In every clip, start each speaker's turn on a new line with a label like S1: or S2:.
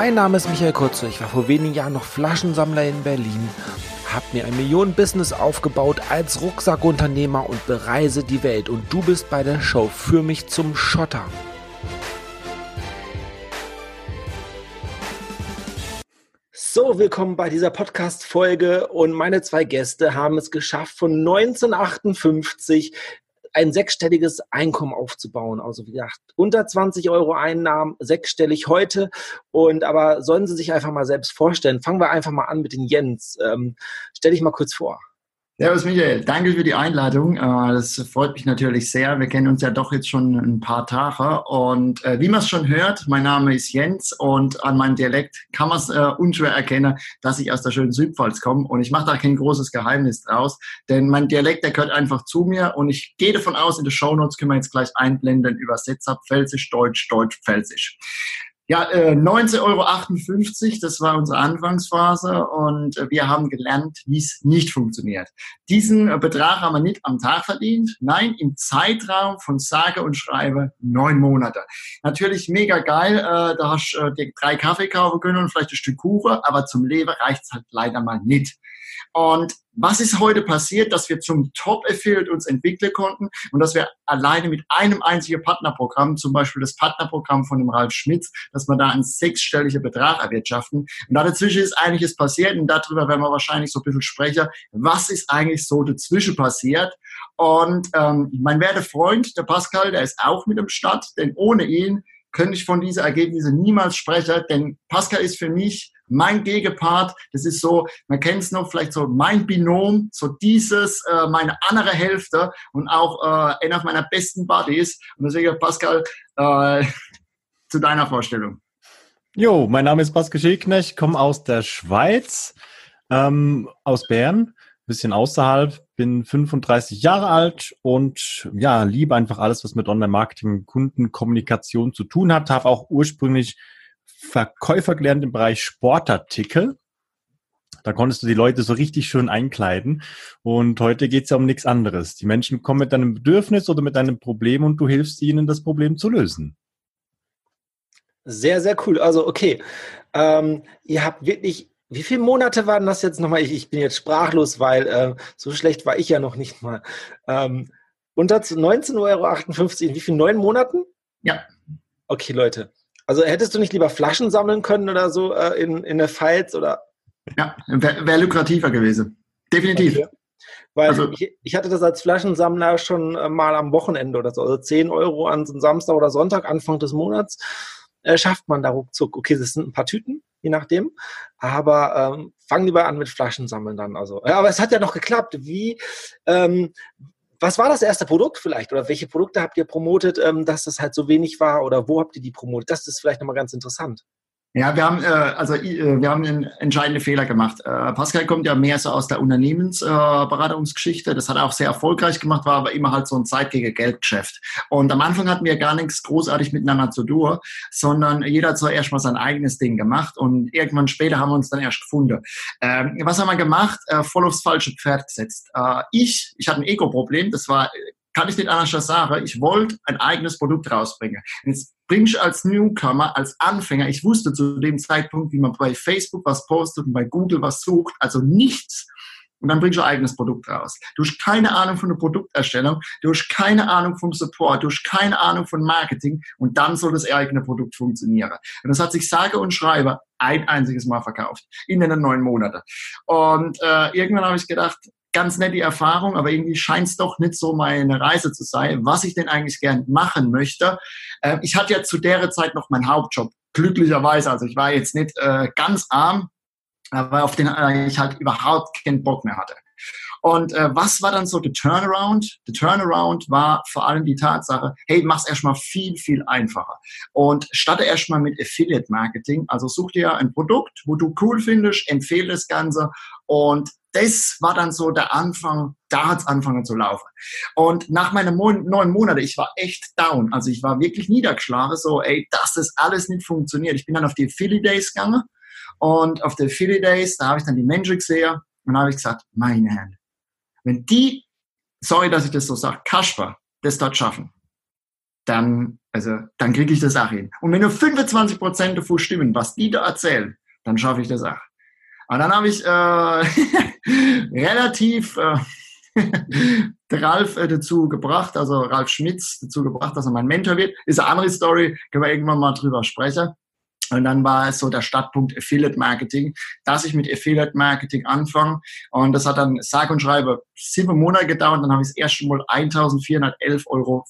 S1: Mein Name ist Michael Kurze. Ich war vor wenigen Jahren noch Flaschensammler in Berlin, habe mir ein Millionen-Business aufgebaut als Rucksackunternehmer und bereise die Welt. Und du bist bei der Show für mich zum Schotter. So, willkommen bei dieser Podcast-Folge und meine zwei Gäste haben es geschafft, von 1958 ein sechsstelliges Einkommen aufzubauen. Also wie gesagt, unter 20 Euro Einnahmen, sechsstellig heute. Und aber sollen Sie sich einfach mal selbst vorstellen. Fangen wir einfach mal an mit den Jens. Ähm, stell dich mal kurz vor.
S2: Servus Michael, danke für die Einladung. Äh, das freut mich natürlich sehr. Wir kennen uns ja doch jetzt schon ein paar Tage. Und äh, wie man es schon hört, mein Name ist Jens und an meinem Dialekt kann man es äh, unschwer erkennen, dass ich aus der schönen Südpfalz komme. Und ich mache da kein großes Geheimnis draus, denn mein Dialekt, der gehört einfach zu mir. Und ich gehe davon aus, in den Shownotes können wir jetzt gleich einblenden, Übersetzer, Pfälzisch, Deutsch, Deutsch, Pfälzisch. Ja, äh, 19,58 Euro, das war unsere Anfangsphase und äh, wir haben gelernt, wie es nicht funktioniert. Diesen äh, Betrag haben wir nicht am Tag verdient, nein, im Zeitraum von sage und schreibe neun Monate. Natürlich mega geil, äh, da hast du äh, drei Kaffee kaufen können und vielleicht ein Stück Kuchen, aber zum Leben reicht's halt leider mal nicht. Und was ist heute passiert, dass wir zum Top-Affiliate uns entwickeln konnten und dass wir alleine mit einem einzigen Partnerprogramm, zum Beispiel das Partnerprogramm von dem Ralf Schmitz, dass wir da einen sechsstelligen Betrag erwirtschaften. Und da dazwischen ist einiges passiert und darüber werden wir wahrscheinlich so ein bisschen sprechen. Was ist eigentlich so dazwischen passiert? Und ähm, mein werter Freund, der Pascal, der ist auch mit im Start, denn ohne ihn könnte ich von diesen Ergebnissen niemals sprechen, denn Pascal ist für mich mein Gegenpart. Das ist so, man kennt es noch, vielleicht so mein Binom, so dieses, äh, meine andere Hälfte und auch äh, einer meiner besten Buddies. Und deswegen, Pascal, äh, zu deiner Vorstellung.
S3: Jo, mein Name ist Pascal Schilknecht, komme aus der Schweiz, ähm, aus Bern, bisschen außerhalb, bin 35 Jahre alt und ja, liebe einfach alles, was mit Online-Marketing, Kundenkommunikation zu tun hat. Habe auch ursprünglich Verkäufer gelernt im Bereich Sportartikel. Da konntest du die Leute so richtig schön einkleiden. Und heute geht es ja um nichts anderes. Die Menschen kommen mit einem Bedürfnis oder mit einem Problem und du hilfst ihnen, das Problem zu lösen.
S1: Sehr, sehr cool. Also, okay. Ähm, ihr habt wirklich, wie viele Monate waren das jetzt nochmal? Ich, ich bin jetzt sprachlos, weil äh, so schlecht war ich ja noch nicht mal. Ähm, unter 19,58 Euro in wie vielen? Neun Monaten?
S2: Ja.
S1: Okay, Leute. Also hättest du nicht lieber Flaschen sammeln können oder so äh, in, in der Pfalz oder?
S2: Ja, wäre wär lukrativer gewesen. Definitiv. Okay.
S1: Weil also, ich, ich, hatte das als Flaschensammler schon äh, mal am Wochenende oder so. Also 10 Euro an so Samstag oder Sonntag, Anfang des Monats, äh, schafft man da ruckzuck. Okay, das sind ein paar Tüten, je nachdem. Aber ähm, fang lieber an mit Flaschensammeln dann. Also, ja, aber es hat ja noch geklappt. Wie, ähm, was war das erste Produkt vielleicht oder welche Produkte habt ihr promotet, ähm, dass das halt so wenig war oder wo habt ihr die promotet? Das ist vielleicht nochmal ganz interessant.
S2: Ja, wir haben äh, also äh, wir haben einen entscheidenden Fehler gemacht. Äh, Pascal kommt ja mehr so aus der Unternehmensberatungsgeschichte. Äh, das hat er auch sehr erfolgreich gemacht, war aber immer halt so ein Zeit gegen Geldgeschäft. Und am Anfang hatten wir gar nichts großartig miteinander zu tun, sondern jeder hat so erstmal sein eigenes Ding gemacht und irgendwann später haben wir uns dann erst gefunden. Ähm, was haben wir gemacht? Äh, voll aufs falsche Pferd gesetzt. Äh, ich, ich hatte ein Ego-Problem. Das war kann ich nicht anders sagen, ich wollte ein eigenes Produkt rausbringen. Jetzt bringst du als Newcomer, als Anfänger, ich wusste zu dem Zeitpunkt, wie man bei Facebook was postet und bei Google was sucht, also nichts. Und dann bringst du ein eigenes Produkt raus. Du hast keine Ahnung von der Produkterstellung, du hast keine Ahnung vom Support, du hast keine Ahnung von Marketing und dann soll das eigene Produkt funktionieren. Und das hat sich sage und schreibe ein einziges Mal verkauft in den neun Monaten. Und äh, irgendwann habe ich gedacht, ganz nette Erfahrung, aber irgendwie scheint es doch nicht so meine Reise zu sein, was ich denn eigentlich gern machen möchte. Äh, ich hatte ja zu der Zeit noch meinen Hauptjob, glücklicherweise. Also ich war jetzt nicht äh, ganz arm, aber auf den äh, ich halt überhaupt keinen Bock mehr hatte. Und äh, was war dann so der Turnaround? Der Turnaround war vor allem die Tatsache, hey, mach's erstmal viel, viel einfacher. Und starte erstmal mit Affiliate Marketing. Also such dir ein Produkt, wo du cool findest, empfehle das Ganze und das war dann so der Anfang, da hat's angefangen zu laufen. Und nach meinen neun Monaten, ich war echt down. Also ich war wirklich niedergeschlagen, so, ey, dass das alles nicht funktioniert. Ich bin dann auf die Philly Days gegangen und auf der Philly Days, da habe ich dann die Menschen gesehen und da habe ich gesagt, meine Herren, wenn die, sorry, dass ich das so sage, Kasper, das dort schaffen, dann, also, dann kriege ich das auch hin. Und wenn nur 25 Prozent davon stimmen, was die da erzählen, dann schaffe ich das auch. Und dann habe ich äh, relativ äh, Ralf äh, dazu gebracht, also Ralf Schmitz dazu gebracht, dass er mein Mentor wird. Ist eine andere Story, können wir irgendwann mal drüber sprechen. Und dann war es so der Startpunkt Affiliate Marketing, dass ich mit Affiliate Marketing anfange. Und das hat dann sage und schreibe sieben Monate gedauert. Dann habe ich das erste Mal 1411,65 Euro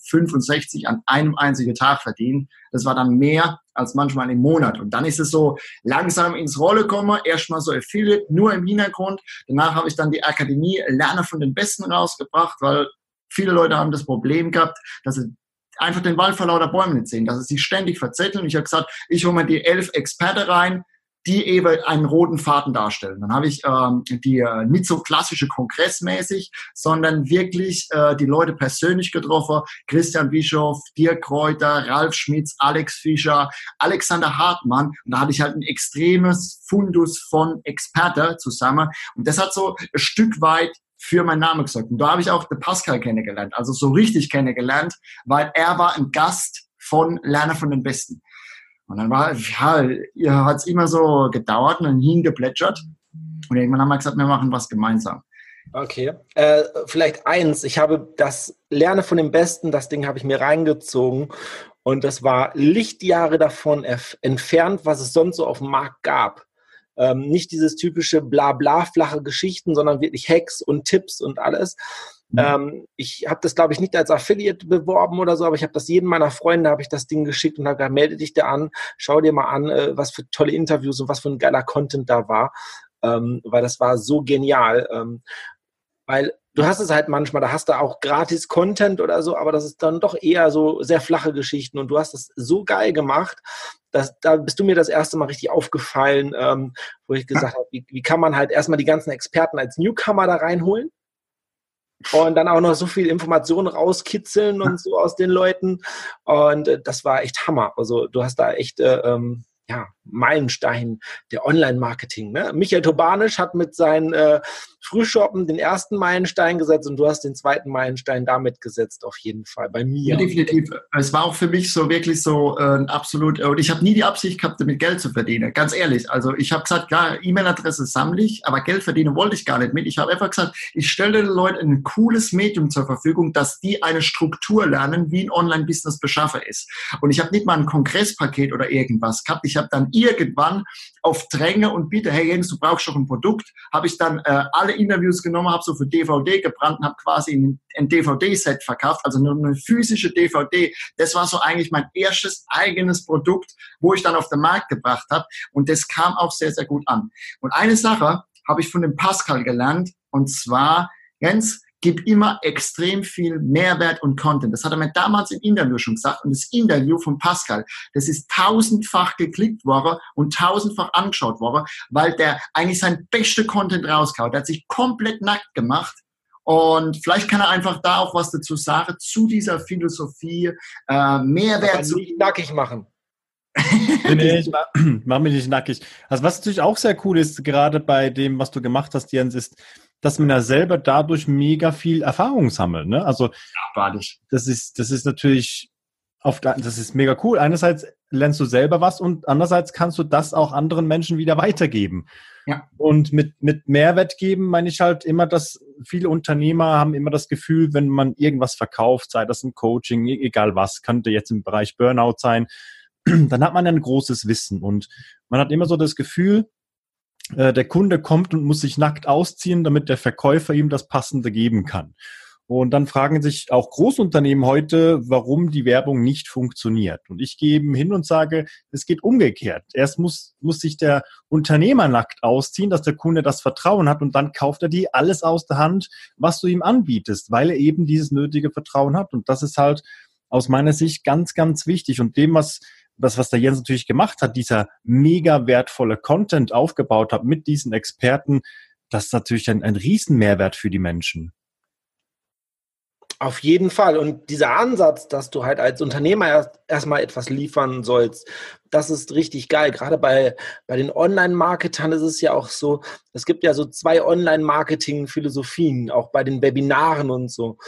S2: an einem einzigen Tag verdient. Das war dann mehr als manchmal im Monat. Und dann ist es so langsam ins Rolle gekommen. Erstmal so Affiliate, nur im Hintergrund. Danach habe ich dann die Akademie Lerner von den Besten rausgebracht, weil viele Leute haben das Problem gehabt, dass sie einfach den Wald vor lauter Bäumen nicht sehen, dass sie sich ständig verzetteln. Ich habe gesagt, ich hole mir die elf Experte rein, die eben einen roten Faden darstellen. Dann habe ich ähm, die äh, nicht so klassische kongressmäßig, sondern wirklich äh, die Leute persönlich getroffen. Christian Bischof, Dirk Kräuter, Ralf Schmitz, Alex Fischer, Alexander Hartmann. Und da hatte ich halt ein extremes Fundus von Experte zusammen. Und das hat so ein Stück weit für meinen Namen gesagt. Und da habe ich auch den Pascal kennengelernt, also so richtig kennengelernt, weil er war ein Gast von Lerner von den Besten. Und dann war, ja, hat es immer so gedauert und dann hingeplätschert. Und irgendwann haben wir gesagt, wir machen was gemeinsam.
S1: Okay. Äh, vielleicht eins. Ich habe das Lerne von dem Besten, das Ding habe ich mir reingezogen. Und das war Lichtjahre davon entfernt, was es sonst so auf dem Markt gab. Ähm, nicht dieses typische Blabla, flache Geschichten, sondern wirklich Hacks und Tipps und alles. Mhm. Ähm, ich habe das, glaube ich, nicht als Affiliate beworben oder so, aber ich habe das jedem meiner Freunde, habe ich das Ding geschickt und habe gesagt, melde dich da an, schau dir mal an, äh, was für tolle Interviews und was für ein geiler Content da war. Ähm, weil das war so genial. Ähm, weil du hast es halt manchmal, da hast du auch gratis Content oder so, aber das ist dann doch eher so sehr flache Geschichten und du hast das so geil gemacht, dass da bist du mir das erste Mal richtig aufgefallen, ähm, wo ich gesagt habe, wie, wie kann man halt erstmal die ganzen Experten als Newcomer da reinholen? und dann auch noch so viel Informationen rauskitzeln und so aus den Leuten. Und äh, das war echt Hammer. Also du hast da echt äh, ähm, ja, Meilenstein der Online-Marketing. Ne? Michael Tobanisch hat mit seinen äh, Frühshoppen den ersten Meilenstein gesetzt und du hast den zweiten Meilenstein damit gesetzt, auf jeden Fall, bei mir.
S2: Ja, definitiv. Es war auch für mich so wirklich so äh, absolut, und ich habe nie die Absicht gehabt, damit Geld zu verdienen, ganz ehrlich. Also ich habe gesagt, ja, E-Mail-Adresse sammle ich, aber Geld verdienen wollte ich gar nicht mit. Ich habe einfach gesagt, ich stelle den Leuten ein cooles Medium zur Verfügung, dass die eine Struktur lernen, wie ein Online-Business beschaffe ist. Und ich habe nicht mal ein Kongresspaket oder irgendwas gehabt. Ich habe dann irgendwann auf Dränge und Bitte, hey Jens, du brauchst doch ein Produkt, habe ich dann äh, alle Interviews genommen, habe so für DVD gebrannt und habe quasi ein, ein DVD-Set verkauft, also nur eine physische DVD. Das war so eigentlich mein erstes eigenes Produkt, wo ich dann auf den Markt gebracht habe und das kam auch sehr, sehr gut an. Und eine Sache habe ich von dem Pascal gelernt und zwar, Jens, gib immer extrem viel Mehrwert und Content. Das hat er mir damals im Interview schon gesagt. Und das Interview von Pascal, das ist tausendfach geklickt worden und tausendfach angeschaut worden, weil der eigentlich sein beste Content rauskaut. Der hat sich komplett nackt gemacht. Und vielleicht kann er einfach da auch was dazu sagen, zu dieser Philosophie, äh, Mehrwert Aber
S1: zu. Nicht nackig machen.
S3: nee, ich mach, mach mich nicht nackig. Also was natürlich auch sehr cool ist, gerade bei dem, was du gemacht hast, Jens, ist, dass man ja selber dadurch mega viel Erfahrung sammelt. Ne? Also ja, das ist, das ist natürlich auf, das ist mega cool. Einerseits lernst du selber was und andererseits kannst du das auch anderen Menschen wieder weitergeben. Ja. Und mit, mit Mehrwert geben meine ich halt immer, dass viele Unternehmer haben immer das Gefühl, wenn man irgendwas verkauft, sei das ein Coaching, e-, egal was, könnte jetzt im Bereich Burnout sein, dann hat man ein großes Wissen und man hat immer so das Gefühl, äh, der Kunde kommt und muss sich nackt ausziehen, damit der Verkäufer ihm das Passende geben kann. Und dann fragen sich auch Großunternehmen heute, warum die Werbung nicht funktioniert. Und ich gebe hin und sage, es geht umgekehrt. Erst muss, muss sich der Unternehmer nackt ausziehen, dass der Kunde das Vertrauen hat und dann kauft er dir alles aus der Hand, was du ihm anbietest, weil er eben dieses nötige Vertrauen hat. Und das ist halt aus meiner Sicht ganz, ganz wichtig. Und dem, was das, was der Jens natürlich gemacht hat, dieser mega wertvolle Content aufgebaut hat mit diesen Experten, das ist natürlich ein, ein Riesenmehrwert für die Menschen.
S1: Auf jeden Fall. Und dieser Ansatz, dass du halt als Unternehmer erst erstmal etwas liefern sollst, das ist richtig geil. Gerade bei, bei den Online-Marketern ist es ja auch so, es gibt ja so zwei Online-Marketing-Philosophien, auch bei den Webinaren und so.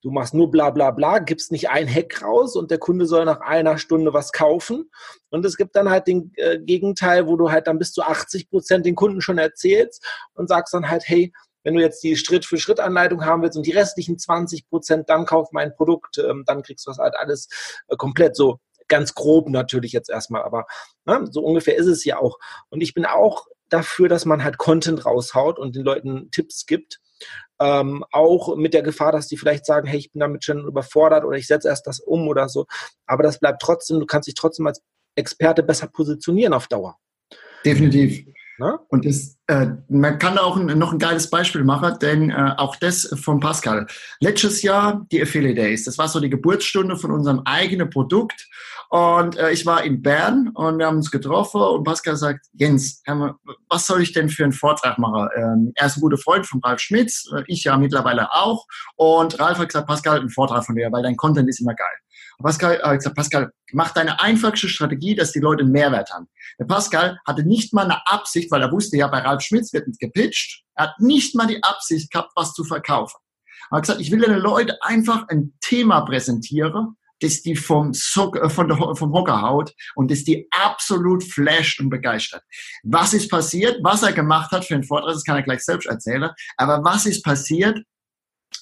S1: Du machst nur bla bla bla, gibst nicht ein Hack raus und der Kunde soll nach einer Stunde was kaufen. Und es gibt dann halt den äh, Gegenteil, wo du halt dann bis zu 80 Prozent den Kunden schon erzählst und sagst dann halt, hey, wenn du jetzt die Schritt-für-Schritt-Anleitung haben willst und die restlichen 20 Prozent, dann kauf mein Produkt, ähm, dann kriegst du das halt alles äh, komplett so. Ganz grob natürlich jetzt erstmal, aber ne, so ungefähr ist es ja auch. Und ich bin auch dafür, dass man halt Content raushaut und den Leuten Tipps gibt. Ähm, auch mit der Gefahr, dass die vielleicht sagen, hey, ich bin damit schon überfordert oder ich setze erst das um oder so. Aber das bleibt trotzdem, du kannst dich trotzdem als Experte besser positionieren auf Dauer.
S2: Definitiv. Ne? Und das, äh, man kann auch ein, noch ein geiles Beispiel machen, denn äh, auch das von Pascal. Letztes Jahr die Affiliate Days, das war so die Geburtsstunde von unserem eigenen Produkt. Und äh, ich war in Bern und wir haben uns getroffen und Pascal sagt, Jens, was soll ich denn für einen Vortrag machen? Ähm, er ist ein guter Freund von Ralf Schmitz, äh, ich ja mittlerweile auch. Und Ralf hat gesagt, Pascal, ein Vortrag von dir, weil dein Content ist immer geil. Pascal hat gesagt, Pascal, mach deine einfachste Strategie, dass die Leute einen Mehrwert haben. Der Pascal hatte nicht mal eine Absicht, weil er wusste ja, bei Ralf Schmitz wird nicht gepitcht. Er hat nicht mal die Absicht gehabt, was zu verkaufen. Er hat gesagt, ich will den Leuten einfach ein Thema präsentieren, das die vom, äh, von der, vom Hocker haut und das die absolut flasht und begeistert. Was ist passiert? Was er gemacht hat für den Vortrag, das kann er gleich selbst erzählen. Aber was ist passiert?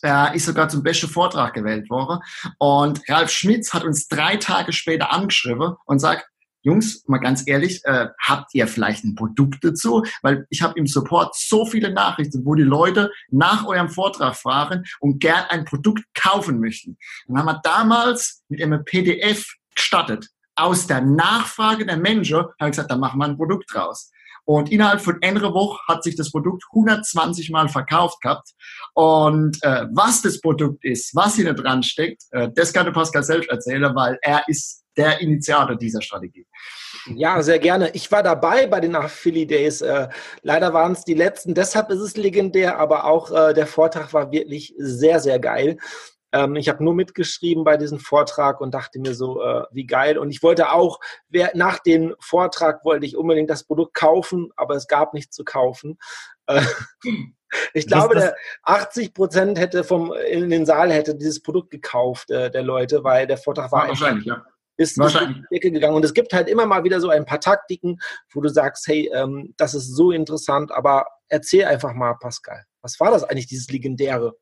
S2: Er ist sogar zum besten Vortrag gewählt worden. Und Ralf Schmitz hat uns drei Tage später angeschrieben und sagt, Jungs, mal ganz ehrlich, äh, habt ihr vielleicht ein Produkt dazu? Weil ich habe im Support so viele Nachrichten, wo die Leute nach eurem Vortrag fragen und gern ein Produkt kaufen möchten. Dann haben wir damals mit einem PDF gestartet. Aus der Nachfrage der Menschen haben wir gesagt, da machen wir ein Produkt draus. Und innerhalb von einer Woche hat sich das Produkt 120 Mal verkauft gehabt. Und äh, was das Produkt ist, was hier dran steckt, äh, das kann der Pascal selbst erzählen, weil er ist der Initiator dieser Strategie.
S1: Ja, sehr gerne. Ich war dabei bei den Affili Days. Äh, leider waren es die letzten, deshalb ist es legendär, aber auch äh, der Vortrag war wirklich sehr, sehr geil. Ähm, ich habe nur mitgeschrieben bei diesem Vortrag und dachte mir so, äh, wie geil. Und ich wollte auch, wer, nach dem Vortrag wollte ich unbedingt das Produkt kaufen, aber es gab nichts zu kaufen. Äh, ich glaube, das, das der 80 Prozent hätte vom in den Saal hätte dieses Produkt gekauft äh, der Leute, weil der Vortrag war
S2: wahrscheinlich ja
S1: ist in die Ecke gegangen. Und es gibt halt immer mal wieder so ein paar Taktiken, wo du sagst, hey, ähm, das ist so interessant, aber erzähl einfach mal, Pascal. Was war das eigentlich, dieses Legendäre?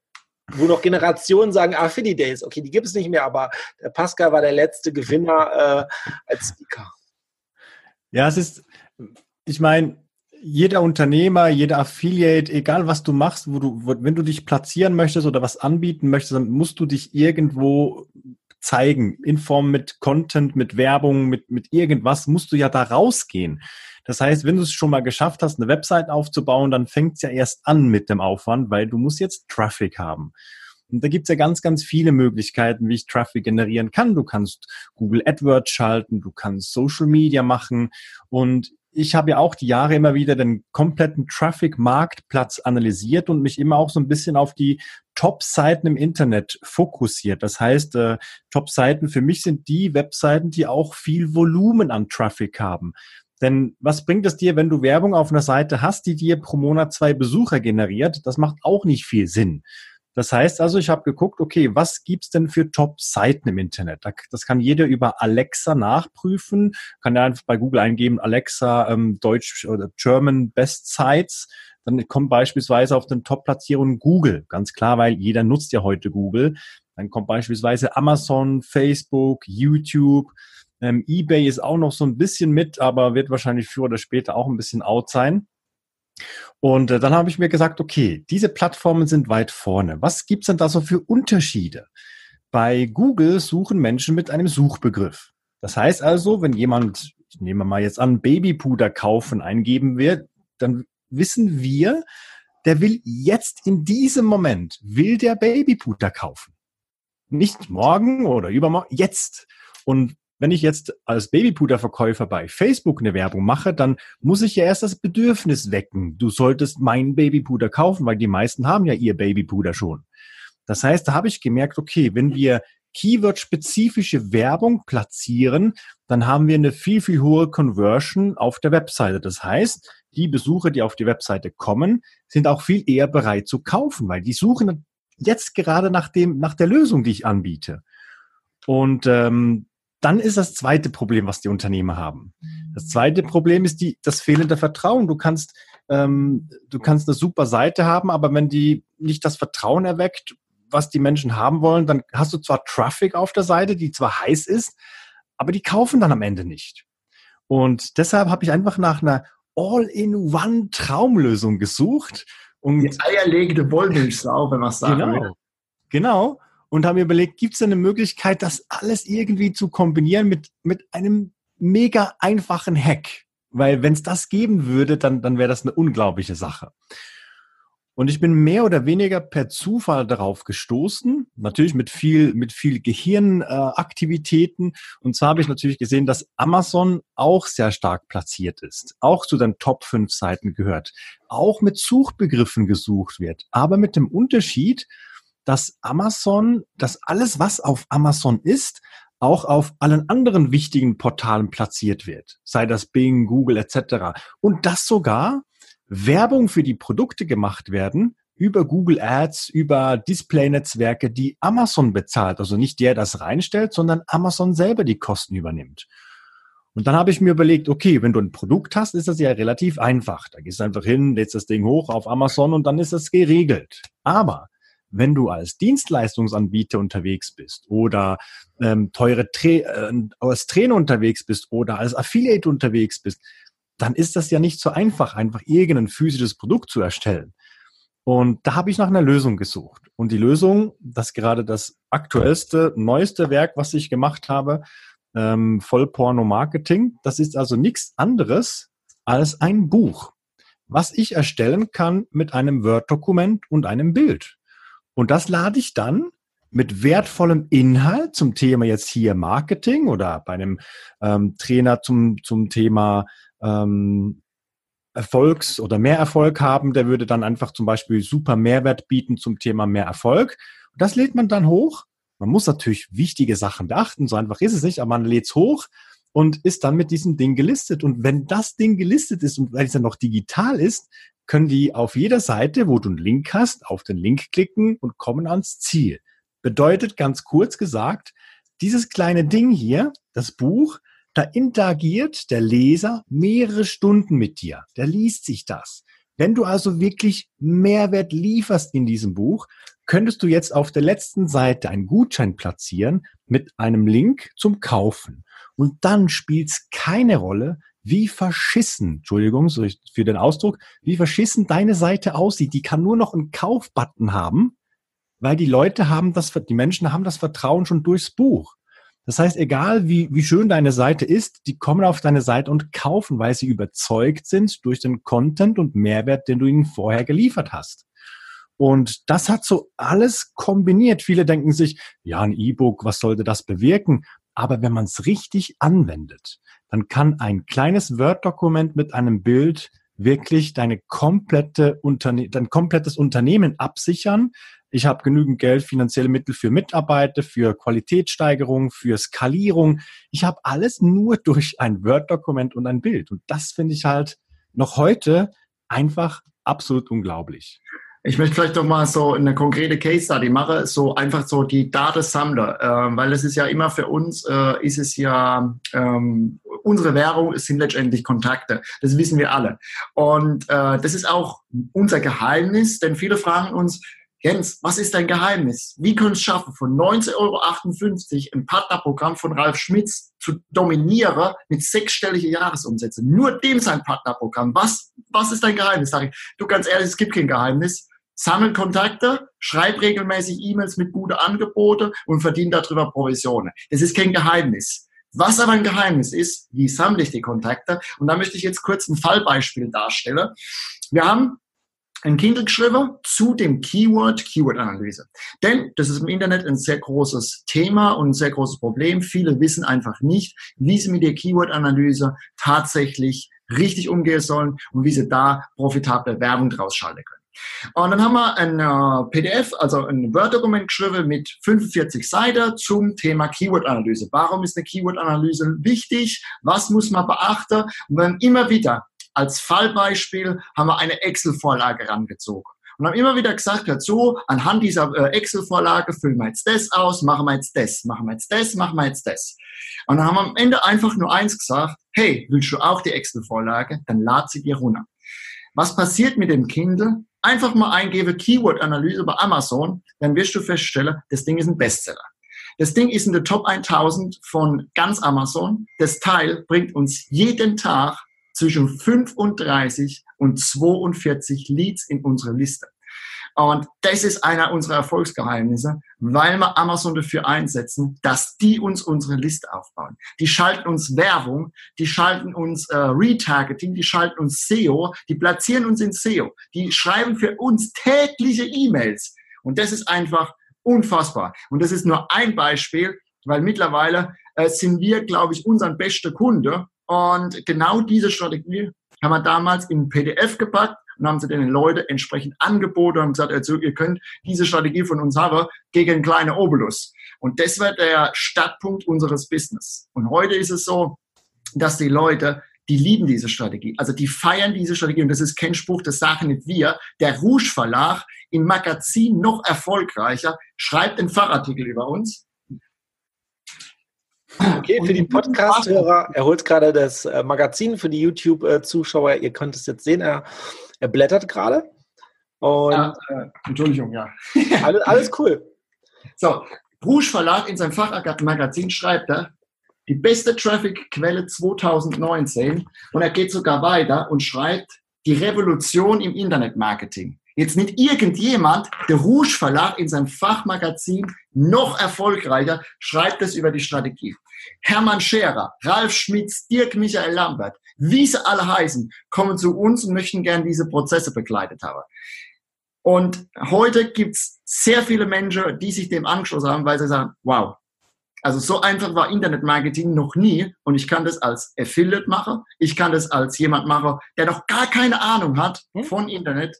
S1: wo noch Generationen sagen, ah, Philly Days, okay, die gibt es nicht mehr, aber der Pascal war der letzte Gewinner äh, als Speaker.
S3: Ja, es ist, ich meine, jeder Unternehmer, jeder Affiliate, egal was du machst, wo du, wenn du dich platzieren möchtest oder was anbieten möchtest, dann musst du dich irgendwo zeigen, in Form mit Content, mit Werbung, mit, mit irgendwas, musst du ja da rausgehen. Das heißt, wenn du es schon mal geschafft hast, eine Website aufzubauen, dann fängt es ja erst an mit dem Aufwand, weil du musst jetzt Traffic haben. Und da gibt's ja ganz, ganz viele Möglichkeiten, wie ich Traffic generieren kann. Du kannst Google AdWords schalten, du kannst Social Media machen. Und ich habe ja auch die Jahre immer wieder den kompletten Traffic-Marktplatz analysiert und mich immer auch so ein bisschen auf die Top-Seiten im Internet fokussiert. Das heißt, äh, Top-Seiten für mich sind die Webseiten, die auch viel Volumen an Traffic haben. Denn was bringt es dir, wenn du Werbung auf einer Seite hast, die dir pro Monat zwei Besucher generiert? Das macht auch nicht viel Sinn. Das heißt also, ich habe geguckt, okay, was gibt's denn für Top-Seiten im Internet? Das kann jeder über Alexa nachprüfen, kann er einfach bei Google eingeben, Alexa ähm, Deutsch oder German Best Sites. Dann kommt beispielsweise auf den Top-Platzierungen Google, ganz klar, weil jeder nutzt ja heute Google. Dann kommt beispielsweise Amazon, Facebook, YouTube, ähm, eBay ist auch noch so ein bisschen mit, aber wird wahrscheinlich früher oder später auch ein bisschen out sein. Und äh, dann habe ich mir gesagt, okay, diese Plattformen sind weit vorne. Was gibt's denn da so für Unterschiede? Bei Google suchen Menschen mit einem Suchbegriff. Das heißt also, wenn jemand, ich nehme mal jetzt an, Babypuder kaufen eingeben wird, dann wissen wir, der will jetzt in diesem Moment, will der Babypuder kaufen. Nicht morgen oder übermorgen, jetzt. Und wenn ich jetzt als Babypuderverkäufer bei Facebook eine Werbung mache, dann muss ich ja erst das Bedürfnis wecken. Du solltest meinen Babypuder kaufen, weil die meisten haben ja ihr Babypuder schon. Das heißt, da habe ich gemerkt, okay, wenn wir Keyword-spezifische Werbung platzieren, dann haben wir eine viel, viel hohe Conversion auf der Webseite. Das heißt, die Besucher, die auf die Webseite kommen, sind auch viel eher bereit zu kaufen, weil die suchen jetzt gerade nach dem, nach der Lösung, die ich anbiete. Und ähm, dann ist das zweite Problem, was die Unternehmer haben. Das zweite Problem ist die, das fehlende Vertrauen. Du kannst, ähm, du kannst eine super Seite haben, aber wenn die nicht das Vertrauen erweckt, was die Menschen haben wollen, dann hast du zwar Traffic auf der Seite, die zwar heiß ist, aber die kaufen dann am Ende nicht. Und deshalb habe ich einfach nach einer All-in-One-Traumlösung gesucht. Und
S2: die eierlegende Wollmilchsau, wenn man es sagen
S3: genau, will. Genau. Und haben mir überlegt, gibt es eine Möglichkeit, das alles irgendwie zu kombinieren mit, mit einem mega einfachen Hack? Weil wenn es das geben würde, dann, dann wäre das eine unglaubliche Sache. Und ich bin mehr oder weniger per Zufall darauf gestoßen, natürlich mit viel, mit viel Gehirnaktivitäten. Äh, und zwar habe ich natürlich gesehen, dass Amazon auch sehr stark platziert ist, auch zu den Top 5 Seiten gehört, auch mit Suchbegriffen gesucht wird, aber mit dem Unterschied, dass Amazon, dass alles, was auf Amazon ist, auch auf allen anderen wichtigen Portalen platziert wird, sei das Bing, Google etc. Und das sogar Werbung für die Produkte gemacht werden über Google Ads, über Display-Netzwerke, die Amazon bezahlt. Also nicht der das reinstellt, sondern Amazon selber die Kosten übernimmt. Und dann habe ich mir überlegt, okay, wenn du ein Produkt hast, ist das ja relativ einfach. Da gehst du einfach hin, lädst das Ding hoch auf Amazon und dann ist das geregelt. Aber wenn du als Dienstleistungsanbieter unterwegs bist oder ähm, teure Tra äh, als Trainer unterwegs bist oder als Affiliate unterwegs bist, dann ist das ja nicht so einfach, einfach irgendein physisches Produkt zu erstellen. Und da habe ich nach einer Lösung gesucht. Und die Lösung, das gerade das aktuellste, neueste Werk, was ich gemacht habe, ähm, Vollporno-Marketing, das ist also nichts anderes als ein Buch, was ich erstellen kann mit einem Word-Dokument und einem Bild. Und das lade ich dann mit wertvollem Inhalt zum Thema jetzt hier Marketing oder bei einem ähm, Trainer zum, zum Thema ähm, Erfolgs- oder mehr Erfolg haben, der würde dann einfach zum Beispiel super Mehrwert bieten zum Thema mehr Erfolg. Und das lädt man dann hoch. Man muss natürlich wichtige Sachen beachten, so einfach ist es nicht, aber man lädt es hoch und ist dann mit diesem Ding gelistet. Und wenn das Ding gelistet ist und weil es dann noch digital ist, können die auf jeder Seite, wo du einen Link hast, auf den Link klicken und kommen ans Ziel. Bedeutet ganz kurz gesagt, dieses kleine Ding hier, das Buch, da interagiert der Leser mehrere Stunden mit dir. Der liest sich das. Wenn du also wirklich Mehrwert lieferst in diesem Buch, könntest du jetzt auf der letzten Seite einen Gutschein platzieren mit einem Link zum Kaufen. Und dann spielt es keine Rolle, wie verschissen, Entschuldigung für den Ausdruck, wie verschissen deine Seite aussieht. Die kann nur noch einen Kaufbutton haben, weil die Leute haben das, die Menschen haben das Vertrauen schon durchs Buch. Das heißt, egal wie, wie schön deine Seite ist, die kommen auf deine Seite und kaufen, weil sie überzeugt sind durch den Content und Mehrwert, den du ihnen vorher geliefert hast. Und das hat so alles kombiniert. Viele denken sich, ja, ein E-Book, was sollte das bewirken? Aber wenn man es richtig anwendet, dann kann ein kleines Word-Dokument mit einem Bild wirklich deine komplette Unterne dein komplettes Unternehmen absichern, ich habe genügend Geld, finanzielle Mittel für Mitarbeiter, für Qualitätssteigerung, für Skalierung. Ich habe alles nur durch ein Word-Dokument und ein Bild. Und das finde ich halt noch heute einfach absolut unglaublich.
S2: Ich möchte vielleicht doch mal so eine konkrete Case Study machen, so einfach so die Datensammler, äh, weil es ist ja immer für uns, äh, ist es ja, ähm, unsere Währung sind letztendlich Kontakte. Das wissen wir alle. Und äh, das ist auch unser Geheimnis, denn viele fragen uns, Jens, was ist dein Geheimnis? Wie können es schaffen, von 19,58 Euro ein Partnerprogramm von Ralf Schmitz zu dominieren mit sechsstelligen Jahresumsätzen? Nur dem sein Partnerprogramm. Was, was ist dein Geheimnis? Sag ich, du ganz ehrlich, es gibt kein Geheimnis. Sammel Kontakte, schreib regelmäßig E-Mails mit guten Angeboten und verdien darüber Provisionen. Das ist kein Geheimnis. Was aber ein Geheimnis ist, wie sammle ich die Kontakte? Und da möchte ich jetzt kurz ein Fallbeispiel darstellen. Wir haben ein Kindle geschrieben zu dem Keyword Keyword-Analyse. Denn das ist im Internet ein sehr großes Thema und ein sehr großes Problem. Viele wissen einfach nicht, wie sie mit der Keyword-Analyse tatsächlich richtig umgehen sollen und wie sie da profitable Werbung draus schalten können. Und dann haben wir ein äh, PDF, also ein Word-Dokument geschrieben mit 45 Seiten zum Thema Keyword-Analyse. Warum ist eine Keyword-Analyse wichtig? Was muss man beachten? Und dann immer wieder als Fallbeispiel haben wir eine Excel-Vorlage rangezogen. und haben immer wieder gesagt, hört zu, anhand dieser äh, Excel-Vorlage füllen wir jetzt das aus, machen wir jetzt das, machen wir jetzt das, machen wir jetzt das. Und dann haben wir am Ende einfach nur eins gesagt, hey, willst du auch die Excel-Vorlage? Dann lad sie dir runter. Was passiert mit dem Kindle? Einfach mal eingebe Keyword-Analyse bei Amazon, dann wirst du feststellen, das Ding ist ein Bestseller. Das Ding ist in der Top 1000 von ganz Amazon. Das Teil bringt uns jeden Tag zwischen 35 und 42 Leads in unsere Liste. Und das ist einer unserer Erfolgsgeheimnisse, weil wir Amazon dafür einsetzen, dass die uns unsere Liste aufbauen. Die schalten uns Werbung, die schalten uns äh, Retargeting, die schalten uns SEO, die platzieren uns in SEO, die schreiben für uns tägliche E-Mails. Und das ist einfach unfassbar. Und das ist nur ein Beispiel, weil mittlerweile äh, sind wir, glaube ich, unseren bester Kunde. Und genau diese Strategie haben wir damals in PDF gepackt und haben sie den Leuten entsprechend angeboten und gesagt, also, ihr könnt diese Strategie von uns haben gegen einen kleinen Obolus. Und das wird der Startpunkt unseres Business. Und heute ist es so, dass die Leute die lieben diese Strategie. Also die feiern diese Strategie und das ist kein Spruch, das sagen nicht wir. Der Rouge Verlag im Magazin noch erfolgreicher schreibt einen Fachartikel über uns.
S1: Okay, für die Podcast-Hörer, er holt gerade das äh, Magazin für die YouTube-Zuschauer. Ihr könnt es jetzt sehen, er, er blättert gerade.
S2: Und ja, äh, Entschuldigung, ja.
S1: alles, alles cool.
S2: So, Rouge Verlag in seinem Fachmagazin schreibt er, die beste Traffic-Quelle 2019 und er geht sogar weiter und schreibt die Revolution im Internetmarketing. Jetzt nicht irgendjemand, der Rouge Verlag in seinem Fachmagazin noch erfolgreicher schreibt es über die Strategie. Hermann Scherer, Ralf Schmitz, Dirk Michael Lambert, wie sie alle heißen, kommen zu uns und möchten gern diese Prozesse begleitet haben. Und heute gibt's sehr viele Menschen, die sich dem angeschlossen haben, weil sie sagen, wow, also so einfach war Internetmarketing noch nie und ich kann das als Affiliate machen. Ich kann das als jemand machen, der noch gar keine Ahnung hat hm? von Internet,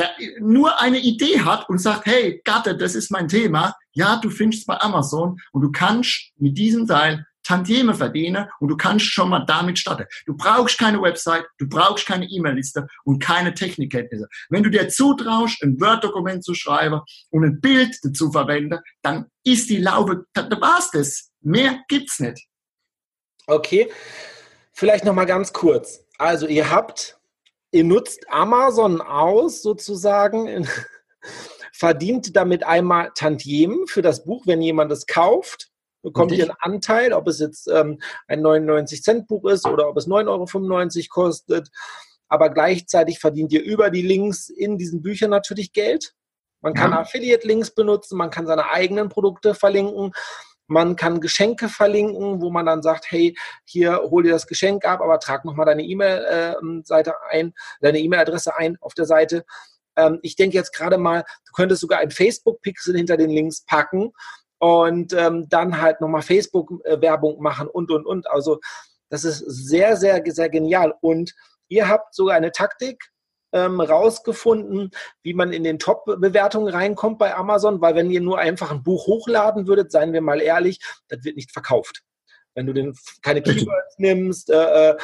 S2: der nur eine Idee hat und sagt, hey, Gatte, das ist mein Thema. Ja, du findest bei Amazon und du kannst mit diesem Teil Tantieme verdienen und du kannst schon mal damit starten. Du brauchst keine Website, du brauchst keine E-Mail-Liste und keine Technikkenntnisse. Wenn du dir zutraust, ein Word-Dokument zu schreiben und ein Bild dazu verwenden, dann ist die Laube, da war's das. Mehr gibt's nicht.
S1: Okay, vielleicht noch mal ganz kurz. Also ihr habt, ihr nutzt Amazon aus sozusagen, verdient damit einmal Tantiemen für das Buch, wenn jemand es kauft bekommt ihr einen Anteil, ob es jetzt ähm, ein 99-Cent-Buch ist oder ob es 9,95 Euro kostet. Aber gleichzeitig verdient ihr über die Links in diesen Büchern natürlich Geld. Man kann ja. Affiliate-Links benutzen, man kann seine eigenen Produkte verlinken, man kann Geschenke verlinken, wo man dann sagt, hey, hier hol dir das Geschenk ab, aber trag nochmal deine E-Mail-Seite äh, ein, deine E-Mail-Adresse ein auf der Seite. Ähm, ich denke jetzt gerade mal, du könntest sogar ein Facebook-Pixel hinter den Links packen und ähm, dann halt nochmal Facebook-Werbung machen und, und, und. Also das ist sehr, sehr, sehr genial. Und ihr habt sogar eine Taktik ähm, rausgefunden, wie man in den Top-Bewertungen reinkommt bei Amazon, weil wenn ihr nur einfach ein Buch hochladen würdet, seien wir mal ehrlich, das wird nicht verkauft. Wenn du den, keine Keywords nimmst, äh, äh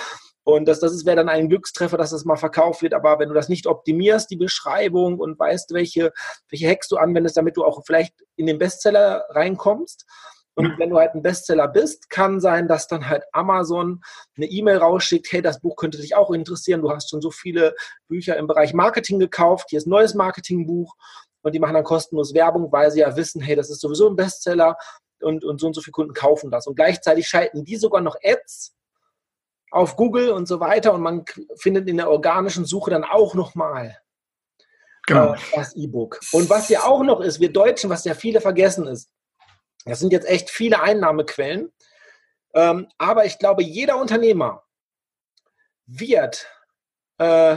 S1: und das, das wäre dann ein Glückstreffer, dass das mal verkauft wird. Aber wenn du das nicht optimierst, die Beschreibung und weißt, welche, welche Hacks du anwendest, damit du auch vielleicht in den Bestseller reinkommst. Und wenn du halt ein Bestseller bist, kann sein, dass dann halt Amazon eine E-Mail rausschickt, hey, das Buch könnte dich auch interessieren. Du hast schon so viele Bücher im Bereich Marketing gekauft. Hier ist ein neues Marketingbuch. Und die machen dann kostenlos Werbung, weil sie ja wissen, hey, das ist sowieso ein Bestseller und, und so und so viele Kunden kaufen das. Und gleichzeitig schalten die sogar noch Ads auf Google und so weiter und man findet in der organischen Suche dann auch nochmal genau. äh, das E-Book. Und was ja auch noch ist, wir Deutschen, was ja viele vergessen ist, das sind jetzt echt viele Einnahmequellen, ähm, aber ich glaube, jeder Unternehmer wird äh,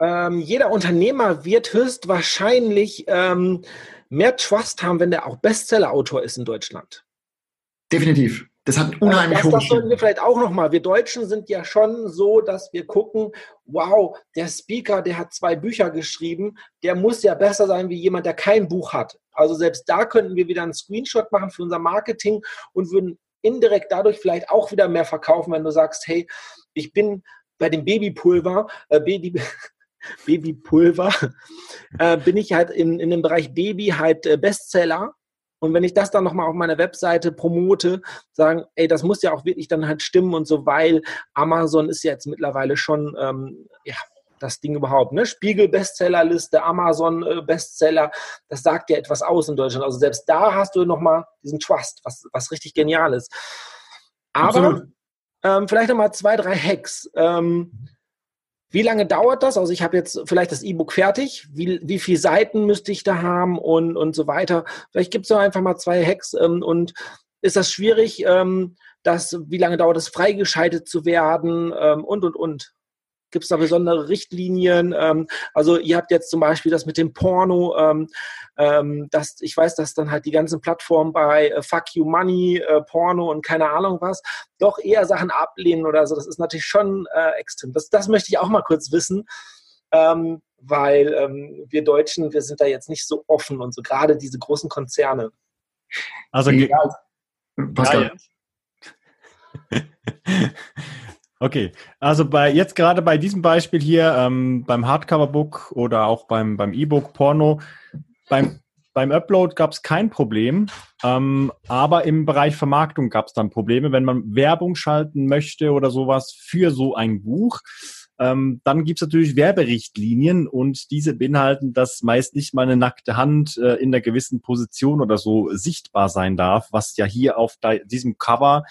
S1: ähm, jeder Unternehmer wird höchstwahrscheinlich ähm, mehr Trust haben, wenn der auch Bestseller-Autor ist in Deutschland.
S2: Definitiv. Das hat unheimlich
S1: das, das sollten wir vielleicht auch nochmal. Wir Deutschen sind ja schon so, dass wir gucken, wow, der Speaker, der hat zwei Bücher geschrieben, der muss ja besser sein wie jemand, der kein Buch hat. Also selbst da könnten wir wieder einen Screenshot machen für unser Marketing und würden indirekt dadurch vielleicht auch wieder mehr verkaufen, wenn du sagst, hey, ich bin bei dem Babypulver, äh, Baby, Babypulver, äh, bin ich halt in, in dem Bereich Baby halt äh, Bestseller. Und wenn ich das dann nochmal auf meiner Webseite promote, sagen, ey, das muss ja auch wirklich dann halt stimmen und so, weil Amazon ist ja jetzt mittlerweile schon, ähm, ja, das Ding überhaupt. Ne? Spiegel Bestsellerliste, Amazon äh, Bestseller, das sagt ja etwas aus in Deutschland. Also selbst da hast du nochmal diesen Trust, was, was richtig genial ist. Aber ähm, vielleicht nochmal zwei, drei Hacks. Ähm, wie lange dauert das? Also ich habe jetzt vielleicht das E-Book fertig. Wie, wie viele Seiten müsste ich da haben und, und so weiter? Vielleicht gibt es einfach mal zwei Hacks. Ähm, und ist das schwierig, ähm, dass, wie lange dauert es, freigeschaltet zu werden ähm, und, und, und? Gibt es da besondere Richtlinien? Ähm, also ihr habt jetzt zum Beispiel das mit dem Porno, ähm, ähm, dass ich weiß, dass dann halt die ganzen Plattformen bei äh, Fuck You Money, äh, Porno und keine Ahnung was, doch eher Sachen ablehnen oder so. Das ist natürlich schon äh, extrem. Das, das möchte ich auch mal kurz wissen. Ähm, weil ähm, wir Deutschen, wir sind da jetzt nicht so offen und so gerade diese großen Konzerne.
S3: Also ja, Pascal. Ja, Okay, also bei jetzt gerade bei diesem Beispiel hier ähm, beim Hardcover-Book oder auch beim beim E-Book Porno beim beim Upload gab es kein Problem, ähm, aber im Bereich Vermarktung gab es dann Probleme, wenn man Werbung schalten möchte oder sowas für so ein Buch. Ähm, dann gibt es natürlich Werberichtlinien und diese beinhalten, dass meist nicht mal eine nackte Hand äh, in einer gewissen Position oder so sichtbar sein darf, was ja hier auf diesem Cover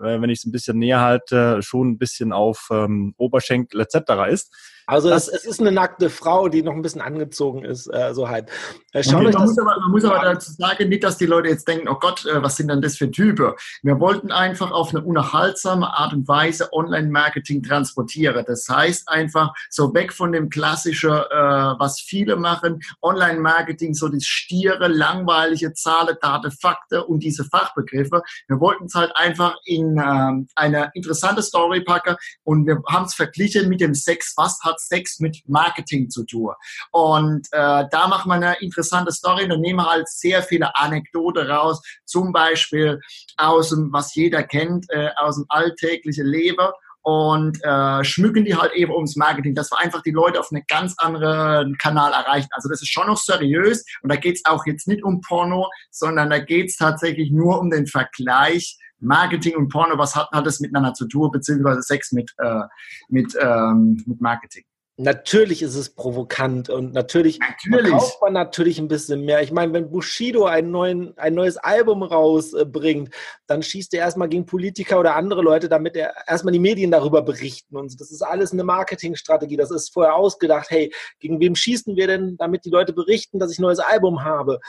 S3: wenn ich es ein bisschen näher halte, schon ein bisschen auf ähm, Oberschenkel etc. ist.
S1: Also es, es, ist eine nackte Frau, die noch ein bisschen angezogen ist, äh, so halt.
S2: Äh, okay, man, muss aber, man, muss aber, dazu sagen, nicht, dass die Leute jetzt denken, oh Gott, äh, was sind denn das für Typen? Wir wollten einfach auf eine unerhaltsame Art und Weise Online-Marketing transportieren. Das heißt einfach so weg von dem klassischen, äh, was viele machen, Online-Marketing, so das stiere, langweilige Zahlen, Daten, Fakten und diese Fachbegriffe. Wir wollten es halt einfach in äh, eine interessante Story packen und wir haben es verglichen mit dem Sex, was hat Sex mit Marketing zu tun. Und äh, da macht man eine interessante Story und nehmen halt sehr viele Anekdoten raus, zum Beispiel aus dem, was jeder kennt, äh, aus dem alltäglichen Leben und äh, schmücken die halt eben ums Marketing, dass wir einfach die Leute auf einen ganz anderen Kanal erreichen. Also das ist schon noch seriös und da geht es auch jetzt nicht um Porno, sondern da geht es tatsächlich nur um den Vergleich Marketing und Porno, was hat, hat das miteinander zu tun, beziehungsweise Sex mit, äh, mit, ähm, mit Marketing.
S1: Natürlich ist es provokant und natürlich, natürlich. verkauft man natürlich ein bisschen mehr. Ich meine, wenn Bushido ein, neuen, ein neues Album rausbringt, dann schießt er erstmal gegen Politiker oder andere Leute, damit er erstmal die Medien darüber berichten. Und das ist alles eine Marketingstrategie. Das ist vorher ausgedacht. Hey, gegen wem schießen wir denn, damit die Leute berichten, dass ich ein neues Album habe?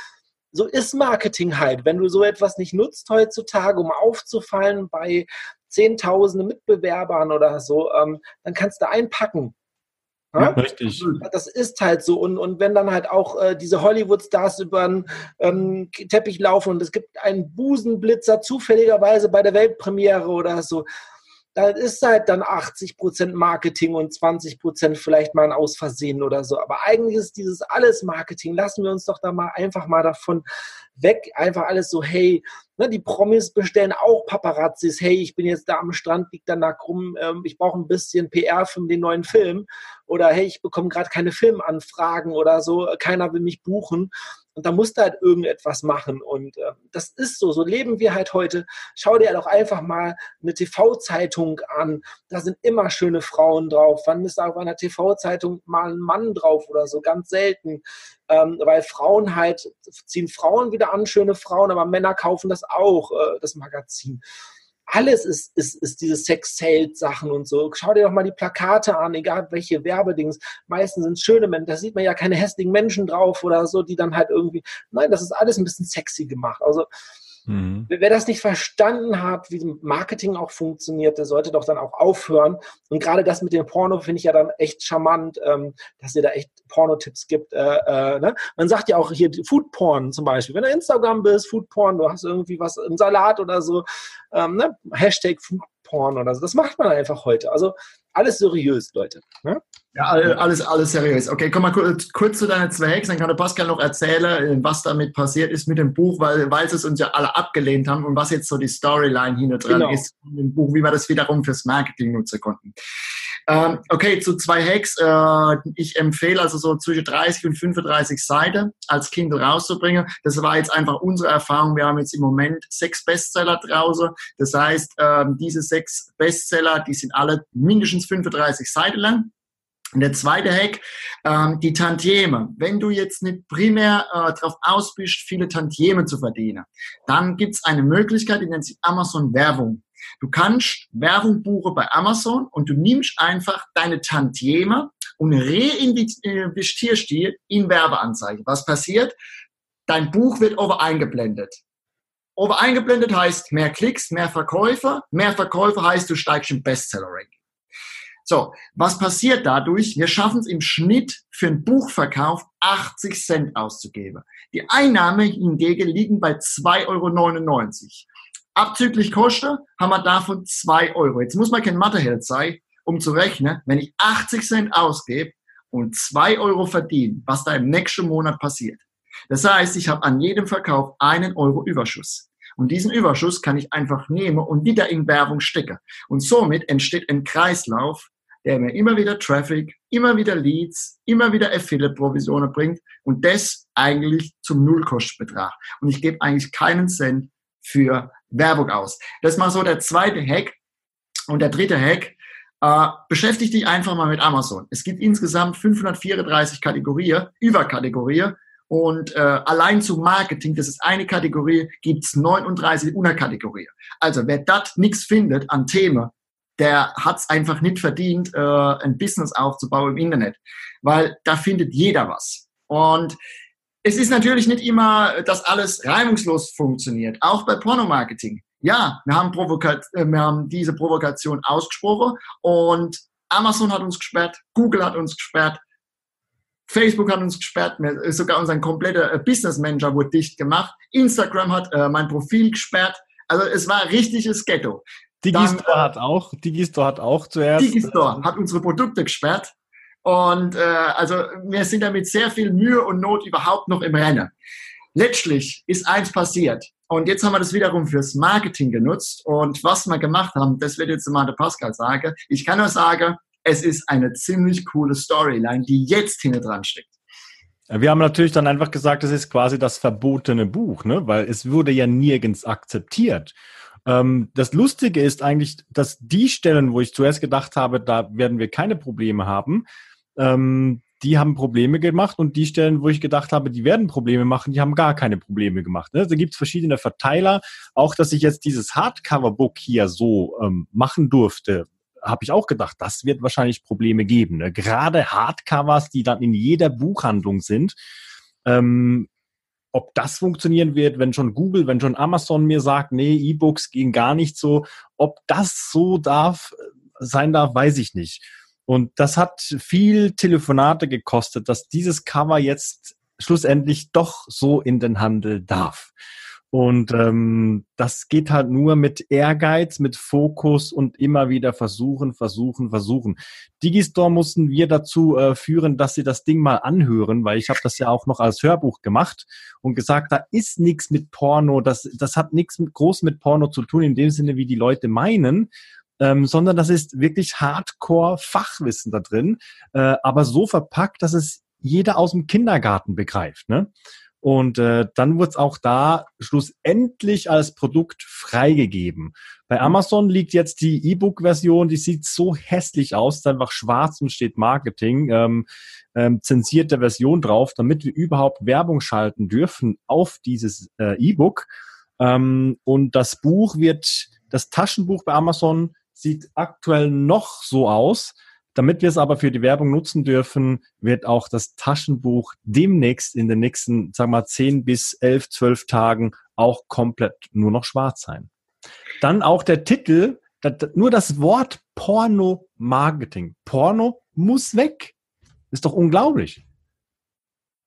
S1: so ist Marketing halt. Wenn du so etwas nicht nutzt heutzutage, um aufzufallen bei Zehntausende Mitbewerbern oder so, ähm, dann kannst du einpacken.
S3: Ja, richtig.
S1: Das ist halt so. Und, und wenn dann halt auch äh, diese Hollywood-Stars über den ähm, Teppich laufen und es gibt einen Busenblitzer zufälligerweise bei der Weltpremiere oder so, da ist halt dann 80% Marketing und 20% vielleicht mal ein Ausversehen oder so. Aber eigentlich ist dieses alles Marketing. Lassen wir uns doch da mal einfach mal davon weg. Einfach alles so, hey, ne, die Promis bestellen auch Paparazzis. Hey, ich bin jetzt da am Strand, liegt da nackt rum. Ähm, ich brauche ein bisschen PR für den neuen Film. Oder hey, ich bekomme gerade keine Filmanfragen oder so. Keiner will mich buchen. Und da musst du halt irgendetwas machen. Und äh, das ist so. So leben wir halt heute. Schau dir doch einfach mal eine TV-Zeitung an. Da sind immer schöne Frauen drauf. Wann ist da auf einer TV-Zeitung mal ein Mann drauf oder so? Ganz selten. Ähm, weil Frauen halt, ziehen Frauen wieder an, schöne Frauen, aber Männer kaufen das auch, äh, das Magazin alles ist, ist, ist diese Sex-Sales-Sachen und so. Schau dir doch mal die Plakate an, egal welche Werbedings. Meistens sind schöne Menschen, da sieht man ja keine hässlichen Menschen drauf oder so, die dann halt irgendwie, nein, das ist alles ein bisschen sexy gemacht. Also Mhm. Wer das nicht verstanden hat, wie Marketing auch funktioniert, der sollte doch dann auch aufhören. Und gerade das mit dem Porno finde ich ja dann echt charmant, ähm, dass ihr da echt Porno-Tipps gibt. Äh, äh, ne? Man sagt ja auch hier Food Porn zum Beispiel. Wenn du Instagram bist, Food Porn, du hast irgendwie was im Salat oder so, ähm, ne? Hashtag Food Porn oder so. Das macht man einfach heute. Also alles seriös, Leute. Ne?
S2: Ja, alles, alles seriös. Okay, komm mal kurz, kurz zu deinen zwei Hacks, dann kann der Pascal noch erzählen, was damit passiert ist mit dem Buch, weil, weil sie es uns ja alle abgelehnt haben und was jetzt so die Storyline hinter dran genau. ist dem Buch, wie wir das wiederum fürs Marketing nutzen konnten. Ähm, okay, zu zwei Hacks. Äh, ich empfehle also so zwischen 30 und 35 Seiten als Kindle rauszubringen. Das war jetzt einfach unsere Erfahrung. Wir haben jetzt im Moment sechs Bestseller draußen. Das heißt, äh, diese sechs Bestseller, die sind alle mindestens 35 Seiten lang. Und der zweite Hack, ähm, die Tantieme. Wenn du jetzt nicht primär äh, darauf aus bist, viele Tantieme zu verdienen, dann gibt's eine Möglichkeit, die nennt sich Amazon Werbung. Du kannst Werbung buchen bei Amazon und du nimmst einfach deine Tantieme und reinvestierst die in Werbeanzeigen. Was passiert? Dein Buch wird over eingeblendet. Over eingeblendet heißt mehr Klicks, mehr Verkäufer. Mehr Verkäufer heißt, du steigst im Bestseller-Ranking. So, was passiert dadurch? Wir schaffen es im Schnitt für einen Buchverkauf 80 Cent auszugeben. Die Einnahmen hingegen liegen bei 2,99 Euro. Abzüglich Kosten haben wir davon 2 Euro. Jetzt muss man kein Matheheld sein, um zu rechnen, wenn ich 80 Cent ausgebe und 2 Euro verdiene, was da im nächsten Monat passiert. Das heißt, ich habe an jedem Verkauf einen Euro Überschuss. Und diesen Überschuss kann ich einfach nehmen und wieder in Werbung stecken. Und somit entsteht ein Kreislauf, der mir immer wieder Traffic, immer wieder Leads, immer wieder Affiliate-Provisionen bringt und das eigentlich zum Nullkostbetrag. Und ich gebe eigentlich keinen Cent für Werbung aus. Das ist mal so der zweite Hack. Und der dritte Hack, äh, beschäftige dich einfach mal mit Amazon. Es gibt insgesamt 534 Kategorien, Überkategorien. Und äh, allein zu Marketing, das ist eine Kategorie, gibt's 39 Unterkategorien. Also wer dort nichts findet an Themen, der hat's einfach nicht verdient, äh, ein Business aufzubauen im Internet. Weil da findet jeder was. Und es ist natürlich nicht immer, dass alles reibungslos funktioniert, auch bei Pornomarketing. Ja, wir haben, Provokat äh, wir haben diese Provokation ausgesprochen und Amazon hat uns gesperrt, Google hat uns gesperrt, Facebook hat uns gesperrt, sogar unser kompletter äh, Business Manager wurde dicht gemacht, Instagram hat äh, mein Profil gesperrt. Also es war richtiges Ghetto.
S3: Digistore hat auch, Digistore hat auch zuerst.
S2: Digistore hat unsere Produkte gesperrt. Und äh, also wir sind damit sehr viel Mühe und Not überhaupt noch im Rennen. Letztlich ist eins passiert. Und jetzt haben wir das wiederum fürs Marketing genutzt. Und was wir gemacht haben, das wird jetzt mal der Pascal sagen. Ich kann nur sagen, es ist eine ziemlich coole Storyline, die jetzt hinten dran steckt.
S3: Wir haben natürlich dann einfach gesagt, es ist quasi das verbotene Buch, ne? weil es wurde ja nirgends akzeptiert. Ähm, das Lustige ist eigentlich, dass die Stellen, wo ich zuerst gedacht habe, da werden wir keine Probleme haben, ähm, die haben Probleme gemacht und die Stellen, wo ich gedacht habe, die werden Probleme machen, die haben gar keine Probleme gemacht. Ne? Da gibt es verschiedene Verteiler. Auch, dass ich jetzt dieses Hardcover-Book hier so ähm, machen durfte, habe ich auch gedacht, das wird wahrscheinlich Probleme geben. Ne? Gerade Hardcovers, die dann in jeder Buchhandlung sind. Ähm, ob das funktionieren wird, wenn schon Google, wenn schon Amazon mir sagt, nee, E-Books gehen gar nicht so, ob das so darf, sein darf, weiß ich nicht. Und das hat viel Telefonate gekostet, dass dieses Cover jetzt schlussendlich doch so in den Handel darf. Und ähm, das geht halt nur mit Ehrgeiz, mit Fokus und immer wieder versuchen, versuchen, versuchen. Digistore mussten wir dazu äh, führen, dass sie das Ding mal anhören, weil ich habe das ja auch noch als Hörbuch gemacht und gesagt, da ist nichts mit Porno, das, das hat nichts mit, groß mit Porno zu tun, in dem Sinne, wie die Leute meinen. Ähm, sondern das ist wirklich Hardcore-Fachwissen da drin, äh, aber so verpackt, dass es jeder aus dem Kindergarten begreift. Ne? Und äh, dann wurde es auch da schlussendlich als Produkt freigegeben. Bei mhm. Amazon liegt jetzt die E-Book-Version, die sieht so hässlich aus, ist einfach schwarz und steht Marketing, ähm, ähm, zensierte Version drauf, damit wir überhaupt Werbung schalten dürfen auf dieses äh, E-Book. Ähm, und das Buch wird, das Taschenbuch bei Amazon sieht aktuell noch so aus. Damit wir es aber für die Werbung nutzen dürfen, wird auch das Taschenbuch demnächst in den nächsten, sagen wir mal, 10 bis 11, 12 Tagen auch komplett nur noch schwarz sein. Dann auch der Titel, nur das Wort Porno-Marketing. Porno muss weg. Ist doch unglaublich.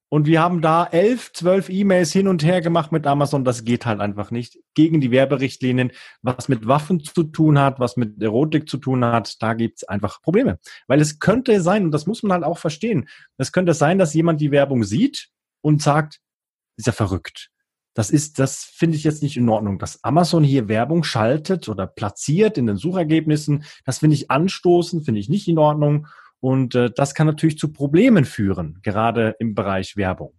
S3: Und wir haben da elf, zwölf E-Mails hin und her gemacht mit Amazon. Das geht halt einfach nicht. Gegen die Werberichtlinien, was mit Waffen zu tun hat, was mit Erotik zu tun hat, da gibt's einfach Probleme. Weil es könnte sein, und das muss man halt auch verstehen, es könnte sein, dass jemand die Werbung sieht und sagt, ist ja verrückt. Das ist, das finde ich jetzt nicht in Ordnung. Dass Amazon hier Werbung schaltet oder platziert in den Suchergebnissen, das finde ich anstoßend, finde ich nicht in Ordnung. Und äh, das kann natürlich zu Problemen führen, gerade im Bereich Werbung.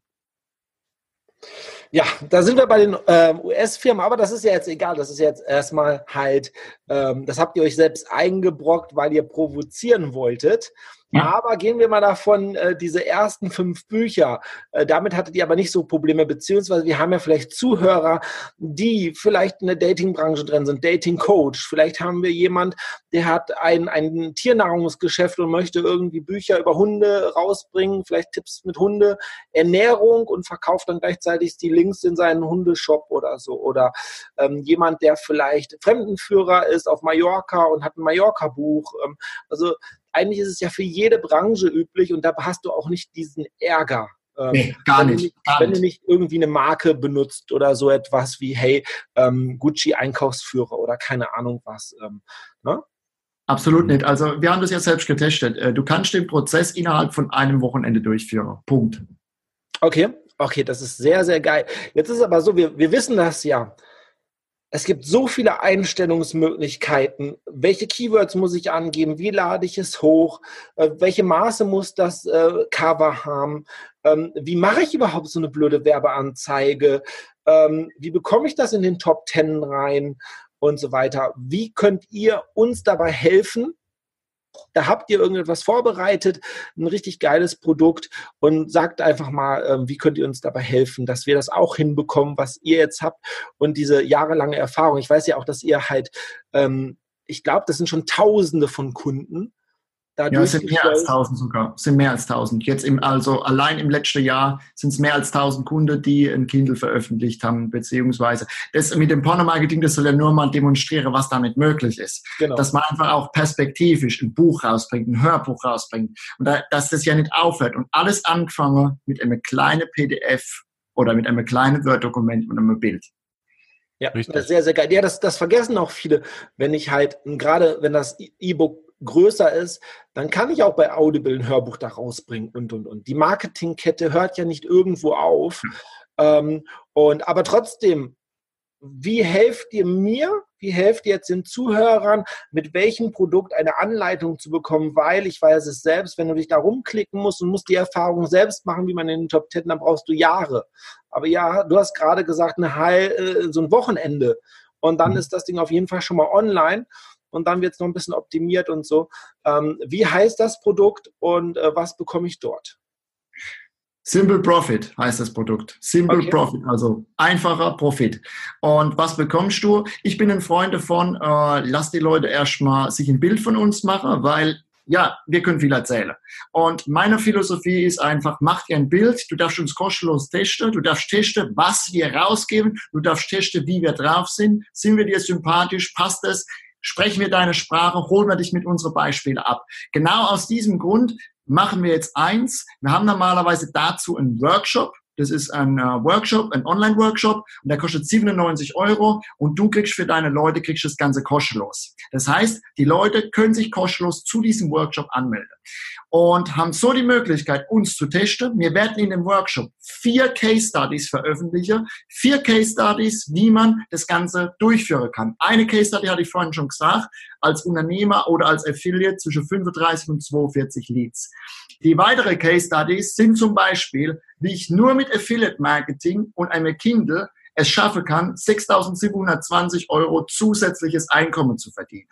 S1: Ja, da sind wir bei den ähm, US-Firmen, aber das ist ja jetzt egal. Das ist jetzt erstmal halt, ähm, das habt ihr euch selbst eingebrockt, weil ihr provozieren wolltet. Ja. Aber gehen wir mal davon, äh, diese ersten fünf Bücher, äh, damit hattet ihr aber nicht so Probleme, beziehungsweise wir haben ja vielleicht Zuhörer, die vielleicht in der Datingbranche drin sind, Dating-Coach. Vielleicht haben wir jemand, der hat ein, ein Tiernahrungsgeschäft und möchte irgendwie Bücher über Hunde rausbringen, vielleicht Tipps mit Hunde, Ernährung und verkauft dann gleichzeitig die Links in seinen Hundeshop oder so. Oder ähm, jemand, der vielleicht Fremdenführer ist auf Mallorca und hat ein Mallorca-Buch. Ähm, also eigentlich ist es ja für jede Branche üblich und da hast du auch nicht diesen Ärger.
S2: Ähm, nee, gar nicht.
S1: Gar wenn du nicht irgendwie eine Marke benutzt oder so etwas wie, hey, ähm, Gucci Einkaufsführer oder keine Ahnung was. Ähm, ne?
S2: Absolut nicht. Also wir haben das ja selbst getestet. Äh, du kannst den Prozess innerhalb von einem Wochenende durchführen. Punkt.
S1: Okay, okay, das ist sehr, sehr geil. Jetzt ist aber so, wir, wir wissen das ja. Es gibt so viele Einstellungsmöglichkeiten. Welche Keywords muss ich angeben? Wie lade ich es hoch? Äh, welche Maße muss das äh, Cover haben? Ähm, wie mache ich überhaupt so eine blöde Werbeanzeige? Ähm, wie bekomme ich das in den Top Ten rein? Und so weiter. Wie könnt ihr uns dabei helfen, da habt ihr irgendetwas vorbereitet, ein richtig geiles Produkt und sagt einfach mal, ähm, wie könnt ihr uns dabei helfen, dass wir das auch hinbekommen, was ihr jetzt habt und diese jahrelange Erfahrung. Ich weiß ja auch, dass ihr halt, ähm, ich glaube, das sind schon Tausende von Kunden,
S2: ja, es sind mehr als 1000 sogar. Es sind mehr als 1000. Jetzt im, also allein im letzten Jahr sind es mehr als 1000 Kunden, die ein Kindle veröffentlicht haben, beziehungsweise das mit dem Pornomarketing, das soll ja nur mal demonstrieren, was damit möglich ist. Genau. Dass man einfach auch perspektivisch ein Buch rausbringt, ein Hörbuch rausbringt und da, dass das ja nicht aufhört und alles angefangen mit einem kleinen PDF oder mit einem kleinen Word-Dokument und einem Bild.
S1: Ja, Richtig. das ist sehr, sehr geil. Ja, das, das vergessen auch viele, wenn ich halt, gerade wenn das E-Book größer ist, dann kann ich auch bei Audible ein Hörbuch da rausbringen und, und, und. Die Marketingkette hört ja nicht irgendwo auf. Hm. Ähm, und, aber trotzdem, wie helft ihr mir, wie helft ihr jetzt den Zuhörern, mit welchem Produkt eine Anleitung zu bekommen, weil ich weiß es selbst, wenn du dich da rumklicken musst und musst die Erfahrung selbst machen, wie man in den Top 10, dann brauchst du Jahre. Aber ja, du hast gerade gesagt, eine Heil, äh, so ein Wochenende. Und dann mhm. ist das Ding auf jeden Fall schon mal online und dann wird es noch ein bisschen optimiert und so. Ähm, wie heißt das Produkt und äh, was bekomme ich dort?
S2: Simple Profit heißt das Produkt. Simple okay. Profit, also einfacher Profit. Und was bekommst du? Ich bin ein Freund davon, äh, lass die Leute erstmal sich ein Bild von uns machen, weil ja, wir können viel erzählen. Und meine Philosophie ist einfach, mach dir ein Bild, du darfst uns kostenlos testen, du darfst testen, was wir rausgeben, du darfst testen, wie wir drauf sind, sind wir dir sympathisch, passt es, sprechen wir deine Sprache, holen wir dich mit unseren Beispielen ab. Genau aus diesem Grund machen wir jetzt eins. Wir haben normalerweise dazu einen Workshop. Das ist ein äh, Workshop, ein Online-Workshop und der kostet 97 Euro und du kriegst für deine Leute kriegst das Ganze kostenlos. Das heißt, die Leute können sich kostenlos zu diesem Workshop anmelden und haben so die Möglichkeit, uns zu testen. Wir werden in dem Workshop vier Case Studies veröffentlichen. Vier Case Studies, wie man das Ganze durchführen kann. Eine Case Study hatte ich vorhin schon gesagt, als Unternehmer oder als Affiliate zwischen 35 und 42 Leads. Die weitere Case Studies sind zum Beispiel, wie ich nur mit Affiliate Marketing und einem Kindle es schaffen kann, 6.720 Euro zusätzliches Einkommen zu verdienen.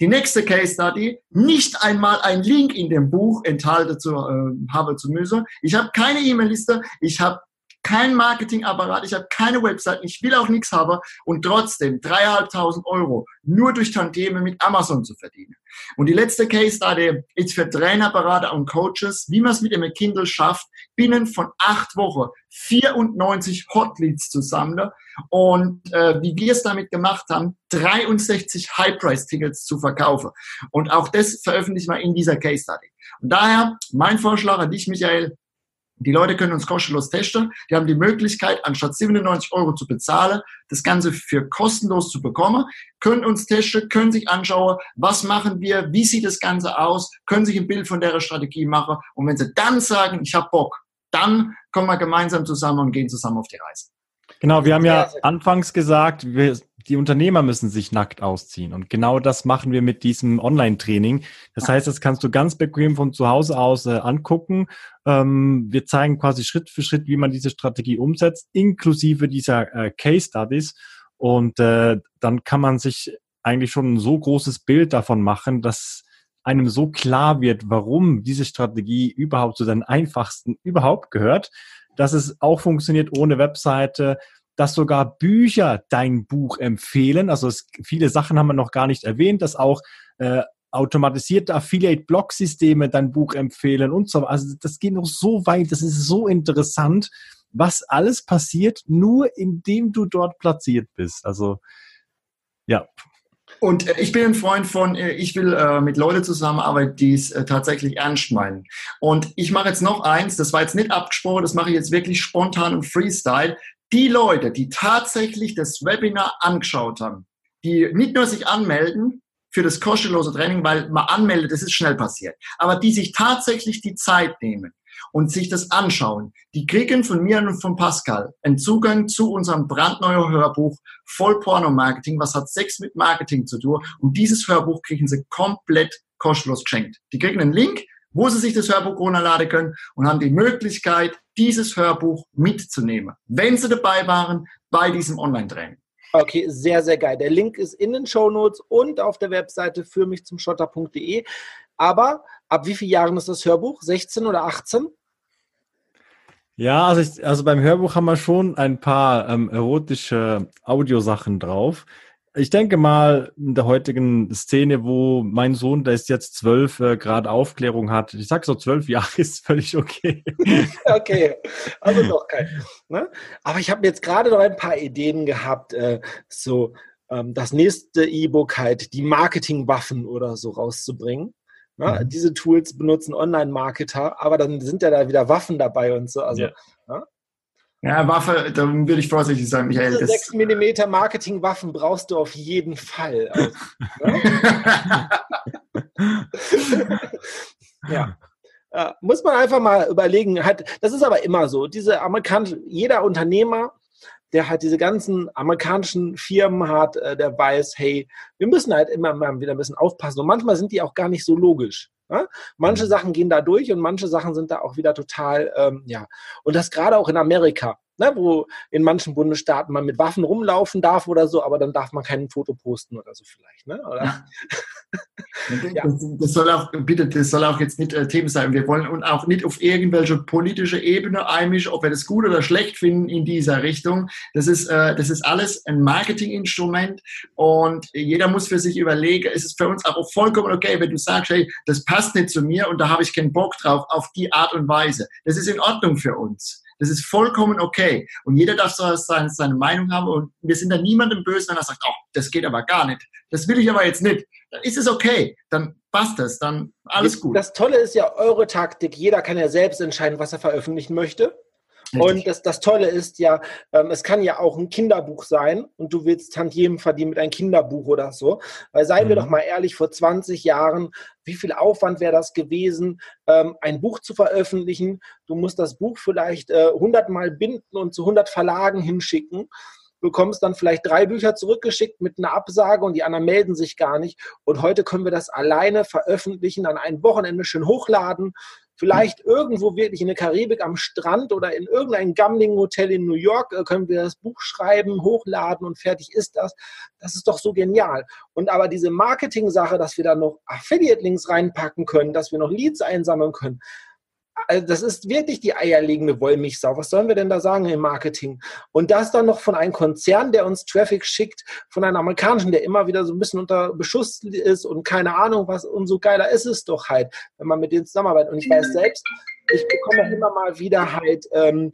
S2: Die nächste Case Study, nicht einmal ein Link in dem Buch enthalten zu, äh, habe zu müssen. Ich habe keine E-Mail-Liste, ich habe kein Marketingapparat, ich habe keine Website, ich will auch nichts haben und trotzdem dreieinhalbtausend Euro nur durch Tanteme mit Amazon zu verdienen. Und die letzte Case Study ist für Trainer, Berater und Coaches, wie man es mit dem Kindle schafft, binnen von acht Wochen 94 Hotleads zu sammeln und äh, wie wir es damit gemacht haben, 63 High-Price-Tickets zu verkaufen. Und auch das veröffentlichen wir in dieser Case Study. Und daher mein Vorschlag an dich, Michael, Die Leute können uns kostenlos testen. Die haben die Möglichkeit, anstatt 97 Euro zu bezahlen, das Ganze für kostenlos zu bekommen, können uns testen, können sich anschauen, was machen wir, wie sieht das Ganze aus, können sich ein Bild von der Strategie machen. Und wenn sie dann sagen, ich habe Bock, dann kommen wir gemeinsam zusammen und gehen zusammen auf die Reise.
S3: Genau, wir haben ja anfangs gesagt, wir, die Unternehmer müssen sich nackt ausziehen. Und genau das machen wir mit diesem Online-Training. Das heißt, das kannst du ganz bequem von zu Hause aus äh, angucken. Ähm, wir zeigen quasi Schritt für Schritt, wie man diese Strategie umsetzt, inklusive dieser äh, Case Studies. Und äh, dann kann man sich eigentlich schon ein so großes Bild davon machen, dass einem so klar wird, warum diese Strategie überhaupt zu den einfachsten überhaupt gehört dass es auch funktioniert ohne Webseite, dass sogar Bücher dein Buch empfehlen. Also es, viele Sachen haben wir noch gar nicht erwähnt, dass auch äh, automatisierte Affiliate-Blog-Systeme dein Buch empfehlen und so. Also das geht noch so weit, das ist so interessant, was alles passiert, nur indem du dort platziert bist. Also ja,
S2: und äh, ich bin ein Freund von, äh, ich will äh, mit Leuten zusammenarbeiten, die es tatsächlich ernst meinen. Und ich mache jetzt noch eins, das war jetzt nicht abgesprochen, das mache ich jetzt wirklich spontan und Freestyle. Die Leute, die tatsächlich das Webinar angeschaut haben, die nicht nur sich anmelden für das kostenlose Training, weil man anmeldet, das ist schnell passiert, aber die sich tatsächlich die Zeit nehmen und sich das anschauen, die kriegen von mir und von Pascal einen Zugang zu unserem brandneuen Hörbuch Voll Porno Marketing, was hat Sex mit Marketing zu tun. Und dieses Hörbuch kriegen sie komplett kostenlos geschenkt. Die kriegen einen Link, wo sie sich das Hörbuch runterladen können und haben die Möglichkeit, dieses Hörbuch mitzunehmen, wenn sie dabei waren bei diesem Online-Training.
S1: Okay, sehr, sehr geil. Der Link ist in den Show Notes und auf der Webseite für mich zum Schotter.de. Aber ab wie vielen Jahren ist das Hörbuch? 16 oder 18?
S3: Ja, also, ich, also beim Hörbuch haben wir schon ein paar ähm, erotische Audiosachen drauf. Ich denke mal, in der heutigen Szene, wo mein Sohn, der ist jetzt zwölf, äh, gerade Aufklärung hat, ich sag so zwölf Jahre ist völlig okay.
S1: okay, also doch kein. Ne? Aber ich habe jetzt gerade noch ein paar Ideen gehabt, äh, so ähm, das nächste E-Book halt, die Marketingwaffen oder so rauszubringen. Ne? Mhm. Diese Tools benutzen Online-Marketer, aber dann sind ja da wieder Waffen dabei und so. Also, ja.
S2: Ja, Waffe, da würde ich vorsichtig sein, Michael.
S1: Diese 6 mm Marketing-Waffen brauchst du auf jeden Fall. Ne? ja. Äh, muss man einfach mal überlegen. Hat, das ist aber immer so. Diese amerikanische, jeder Unternehmer der halt diese ganzen amerikanischen Firmen hat, äh, der weiß, hey, wir müssen halt immer mal wieder ein bisschen aufpassen. Und manchmal sind die auch gar nicht so logisch. Ja? Manche mhm. Sachen gehen da durch und manche Sachen sind da auch wieder total, ähm, ja. Und das gerade auch in Amerika ne, wo in manchen Bundesstaaten man mit Waffen rumlaufen darf oder so, aber dann darf man kein Foto posten oder so vielleicht. Ne? Oder? Ja.
S2: Das, das, soll auch, bitte, das soll auch jetzt nicht äh, Thema sein. Wir wollen uns auch nicht auf irgendwelche politische Ebene einmischen, ob wir das gut oder schlecht finden in dieser Richtung. Das ist, äh, das ist alles ein Marketinginstrument und jeder muss für sich überlegen, es ist für uns auch vollkommen okay, wenn du sagst, hey, das passt nicht zu mir und da habe ich keinen Bock drauf, auf die Art und Weise. Das ist in Ordnung für uns. Das ist vollkommen okay. Und jeder darf so seine, seine Meinung haben und wir sind da niemandem böse, wenn er sagt, oh, das geht aber gar nicht. Das will ich aber jetzt nicht. Dann ist es okay. Dann passt es. Dann alles gut.
S1: Das Tolle ist ja eure Taktik. Jeder kann ja selbst entscheiden, was er veröffentlichen möchte. Und das, das Tolle ist ja, ähm, es kann ja auch ein Kinderbuch sein und du willst Tantiemen verdienen mit einem Kinderbuch oder so. Weil seien mhm. wir doch mal ehrlich, vor 20 Jahren, wie viel Aufwand wäre das gewesen, ähm, ein Buch zu veröffentlichen? Du musst das Buch vielleicht äh, 100 Mal binden und zu 100 Verlagen hinschicken bekommst dann vielleicht drei Bücher zurückgeschickt mit einer Absage und die anderen melden sich gar nicht. Und heute können wir das alleine veröffentlichen, an einem Wochenende schön hochladen, Vielleicht irgendwo wirklich in der Karibik am Strand oder in irgendeinem Gambling-Hotel in New York äh, können wir das Buch schreiben, hochladen und fertig ist das. Das ist doch so genial. Und aber diese Marketing-Sache, dass wir da noch Affiliate-Links reinpacken können, dass wir noch Leads einsammeln können, also das ist wirklich die eierlegende Wollmilchsau. Was sollen wir denn da sagen im Marketing? Und das dann noch von einem Konzern, der uns Traffic schickt, von einem amerikanischen, der immer wieder so ein bisschen unter Beschuss ist und keine Ahnung was. Umso geiler ist es doch halt, wenn man mit denen zusammenarbeitet. Und ich weiß selbst, ich bekomme immer mal wieder halt ähm,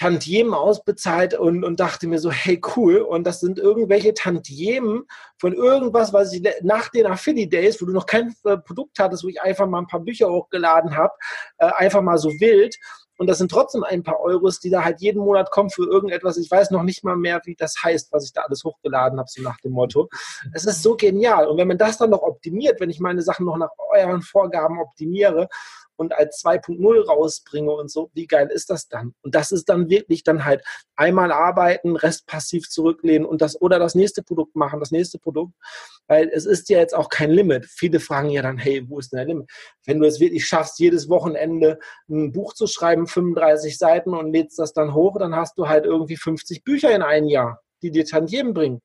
S1: Tantiemen ausbezahlt und, und dachte mir so, hey cool, und das sind irgendwelche Tantiemen von irgendwas, was ich nach den Affiliate Days, wo du noch kein äh, Produkt hattest, wo ich einfach mal ein paar Bücher hochgeladen habe, äh, einfach mal so wild. Und das sind trotzdem ein paar Euros, die da halt jeden Monat kommen für irgendetwas. Ich weiß noch nicht mal mehr, wie das heißt, was ich da alles hochgeladen habe, so nach dem Motto. Es ist so genial. Und wenn man das dann noch optimiert, wenn ich meine Sachen noch nach euren Vorgaben optimiere und als 2.0 rausbringe und so, wie geil ist das dann? Und das ist dann wirklich dann halt einmal arbeiten, Rest passiv zurücklehnen und das oder das nächste Produkt machen, das nächste Produkt, weil es ist ja jetzt auch kein Limit. Viele fragen ja dann, hey, wo ist denn der Limit? Wenn du es wirklich schaffst, jedes Wochenende ein Buch zu schreiben, 35 Seiten und lädst das dann hoch, dann hast du halt irgendwie 50 Bücher in einem Jahr, die dir Tantiemen bringen.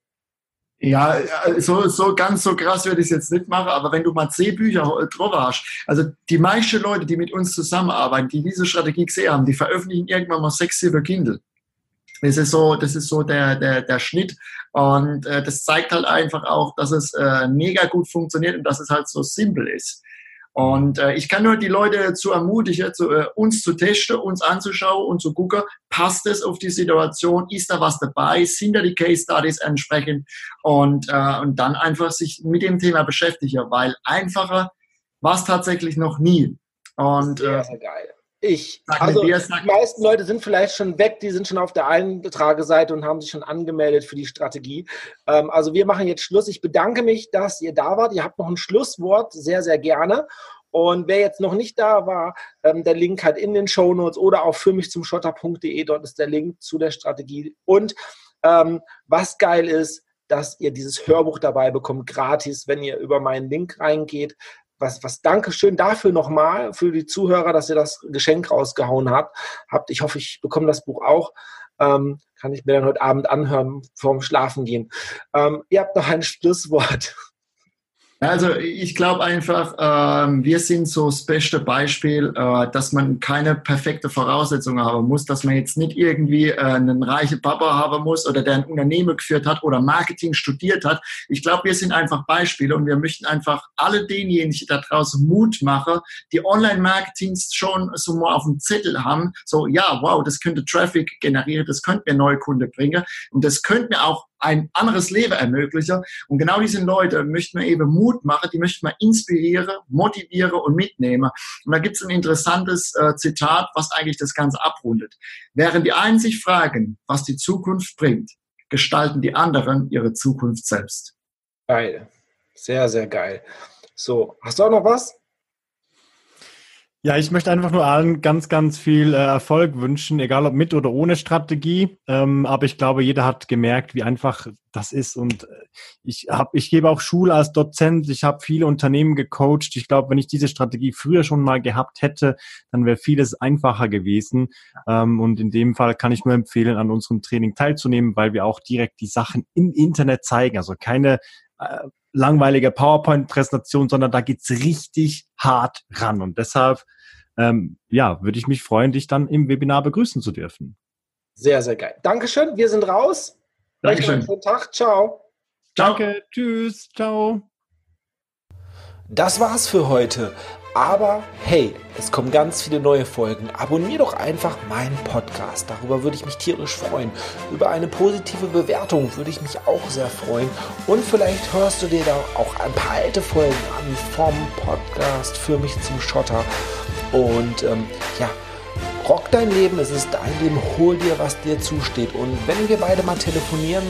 S2: Ja, so, so ganz so krass würde ich es jetzt nicht machen, aber wenn du mal zehn Bücher drauf hast, also die meisten Leute, die mit uns zusammenarbeiten, die diese Strategie gesehen haben, die veröffentlichen irgendwann mal sechs, sieben Kindle. Das ist so, das ist so der, der, der Schnitt. Und äh, das zeigt halt einfach auch, dass es äh, mega gut funktioniert und dass es halt so simpel ist. Und äh, ich kann nur die Leute dazu ermutigen, zu, äh, uns zu testen, uns anzuschauen und zu gucken, passt es auf die Situation, ist da was dabei, sind da die Case Studies entsprechend und, äh, und dann einfach sich mit dem Thema beschäftigen, weil einfacher war es tatsächlich noch nie. Und,
S1: sehr, äh, sehr geil. Ich. Also die meisten Leute sind vielleicht schon weg, die sind schon auf der Eintrageseite und haben sich schon angemeldet für die Strategie. Ähm, also wir machen jetzt Schluss. Ich bedanke mich, dass ihr da wart. Ihr habt noch ein Schlusswort, sehr, sehr gerne. Und wer jetzt noch nicht da war, ähm, der Link hat in den Show Notes oder auch für mich zum schotter.de, dort ist der Link zu der Strategie. Und ähm, was geil ist, dass ihr dieses Hörbuch dabei bekommt, gratis, wenn ihr über meinen Link reingeht was, was Dankeschön dafür nochmal für die Zuhörer, dass ihr das Geschenk rausgehauen habt. habt. Ich hoffe, ich bekomme das Buch auch. Ähm, kann ich mir dann heute Abend anhören vorm Schlafen gehen. Ähm, ihr habt noch ein Schlusswort.
S2: Also ich glaube einfach, ähm, wir sind so das beste Beispiel, äh, dass man keine perfekte Voraussetzung haben muss, dass man jetzt nicht irgendwie äh, einen reichen Papa haben muss oder der ein Unternehmen geführt hat oder Marketing studiert hat. Ich glaube, wir sind einfach Beispiele und wir möchten einfach alle denjenigen da draußen Mut machen, die Online-Marketings schon so mal auf dem Zettel haben, so ja, wow, das könnte Traffic generieren, das könnte mir neue Kunden bringen und das könnte mir auch ein anderes Leben ermöglichen. Und genau diese Leute möchten wir eben Mut machen, die möchten wir inspirieren, motivieren und mitnehmen. Und da gibt es ein interessantes äh, Zitat, was eigentlich das Ganze abrundet. Während die einen sich fragen, was die Zukunft bringt, gestalten die anderen ihre Zukunft selbst.
S1: Geil. Sehr, sehr geil. So, hast du auch noch was?
S3: Ja, ich möchte einfach nur allen ganz, ganz viel äh, Erfolg wünschen, egal ob mit oder ohne Strategie. Ähm, aber ich glaube, jeder hat gemerkt, wie einfach das ist. Und äh, ich habe, ich gebe auch Schule als Dozent. Ich habe viele Unternehmen gecoacht. Ich glaube, wenn ich diese Strategie früher schon mal gehabt hätte, dann wäre vieles einfacher gewesen. Ähm, und in dem Fall kann ich nur empfehlen, an unserem Training teilzunehmen, weil wir auch direkt die Sachen im Internet zeigen. Also keine langweilige PowerPoint-Präsentation, sondern da geht's richtig hart ran. Und deshalb ähm, ja, würde ich mich freuen, dich dann im Webinar begrüßen zu dürfen.
S1: Sehr, sehr geil. Dankeschön. Wir sind raus.
S2: Dankeschön. Schönen
S1: Tag. Ciao.
S3: Danke. Tschüss. Ciao.
S1: Das war's für heute. Aber hey, es kommen ganz viele neue Folgen. Abonnier doch einfach meinen Podcast. Darüber würde ich mich tierisch freuen. Über eine positive Bewertung würde ich mich auch sehr freuen. Und vielleicht hörst du dir da auch ein paar alte Folgen an vom Podcast für mich zum Schotter. Und ähm, ja, rock dein Leben, es ist dein Leben, hol dir, was dir zusteht. Und wenn wir beide mal telefonieren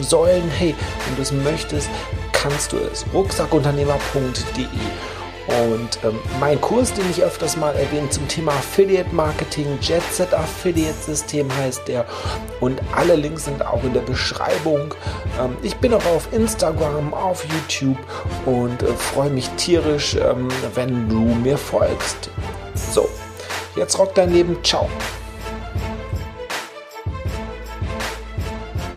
S1: äh, sollen, hey, wenn du es möchtest, kannst du es. rucksackunternehmer.de und ähm, mein Kurs, den ich öfters mal erwähne zum Thema Affiliate Marketing, Jetset Affiliate System heißt der. Und alle Links sind auch in der Beschreibung. Ähm, ich bin auch auf Instagram, auf YouTube und äh, freue mich tierisch, ähm, wenn du mir folgst. So, jetzt rock dein Leben. Ciao.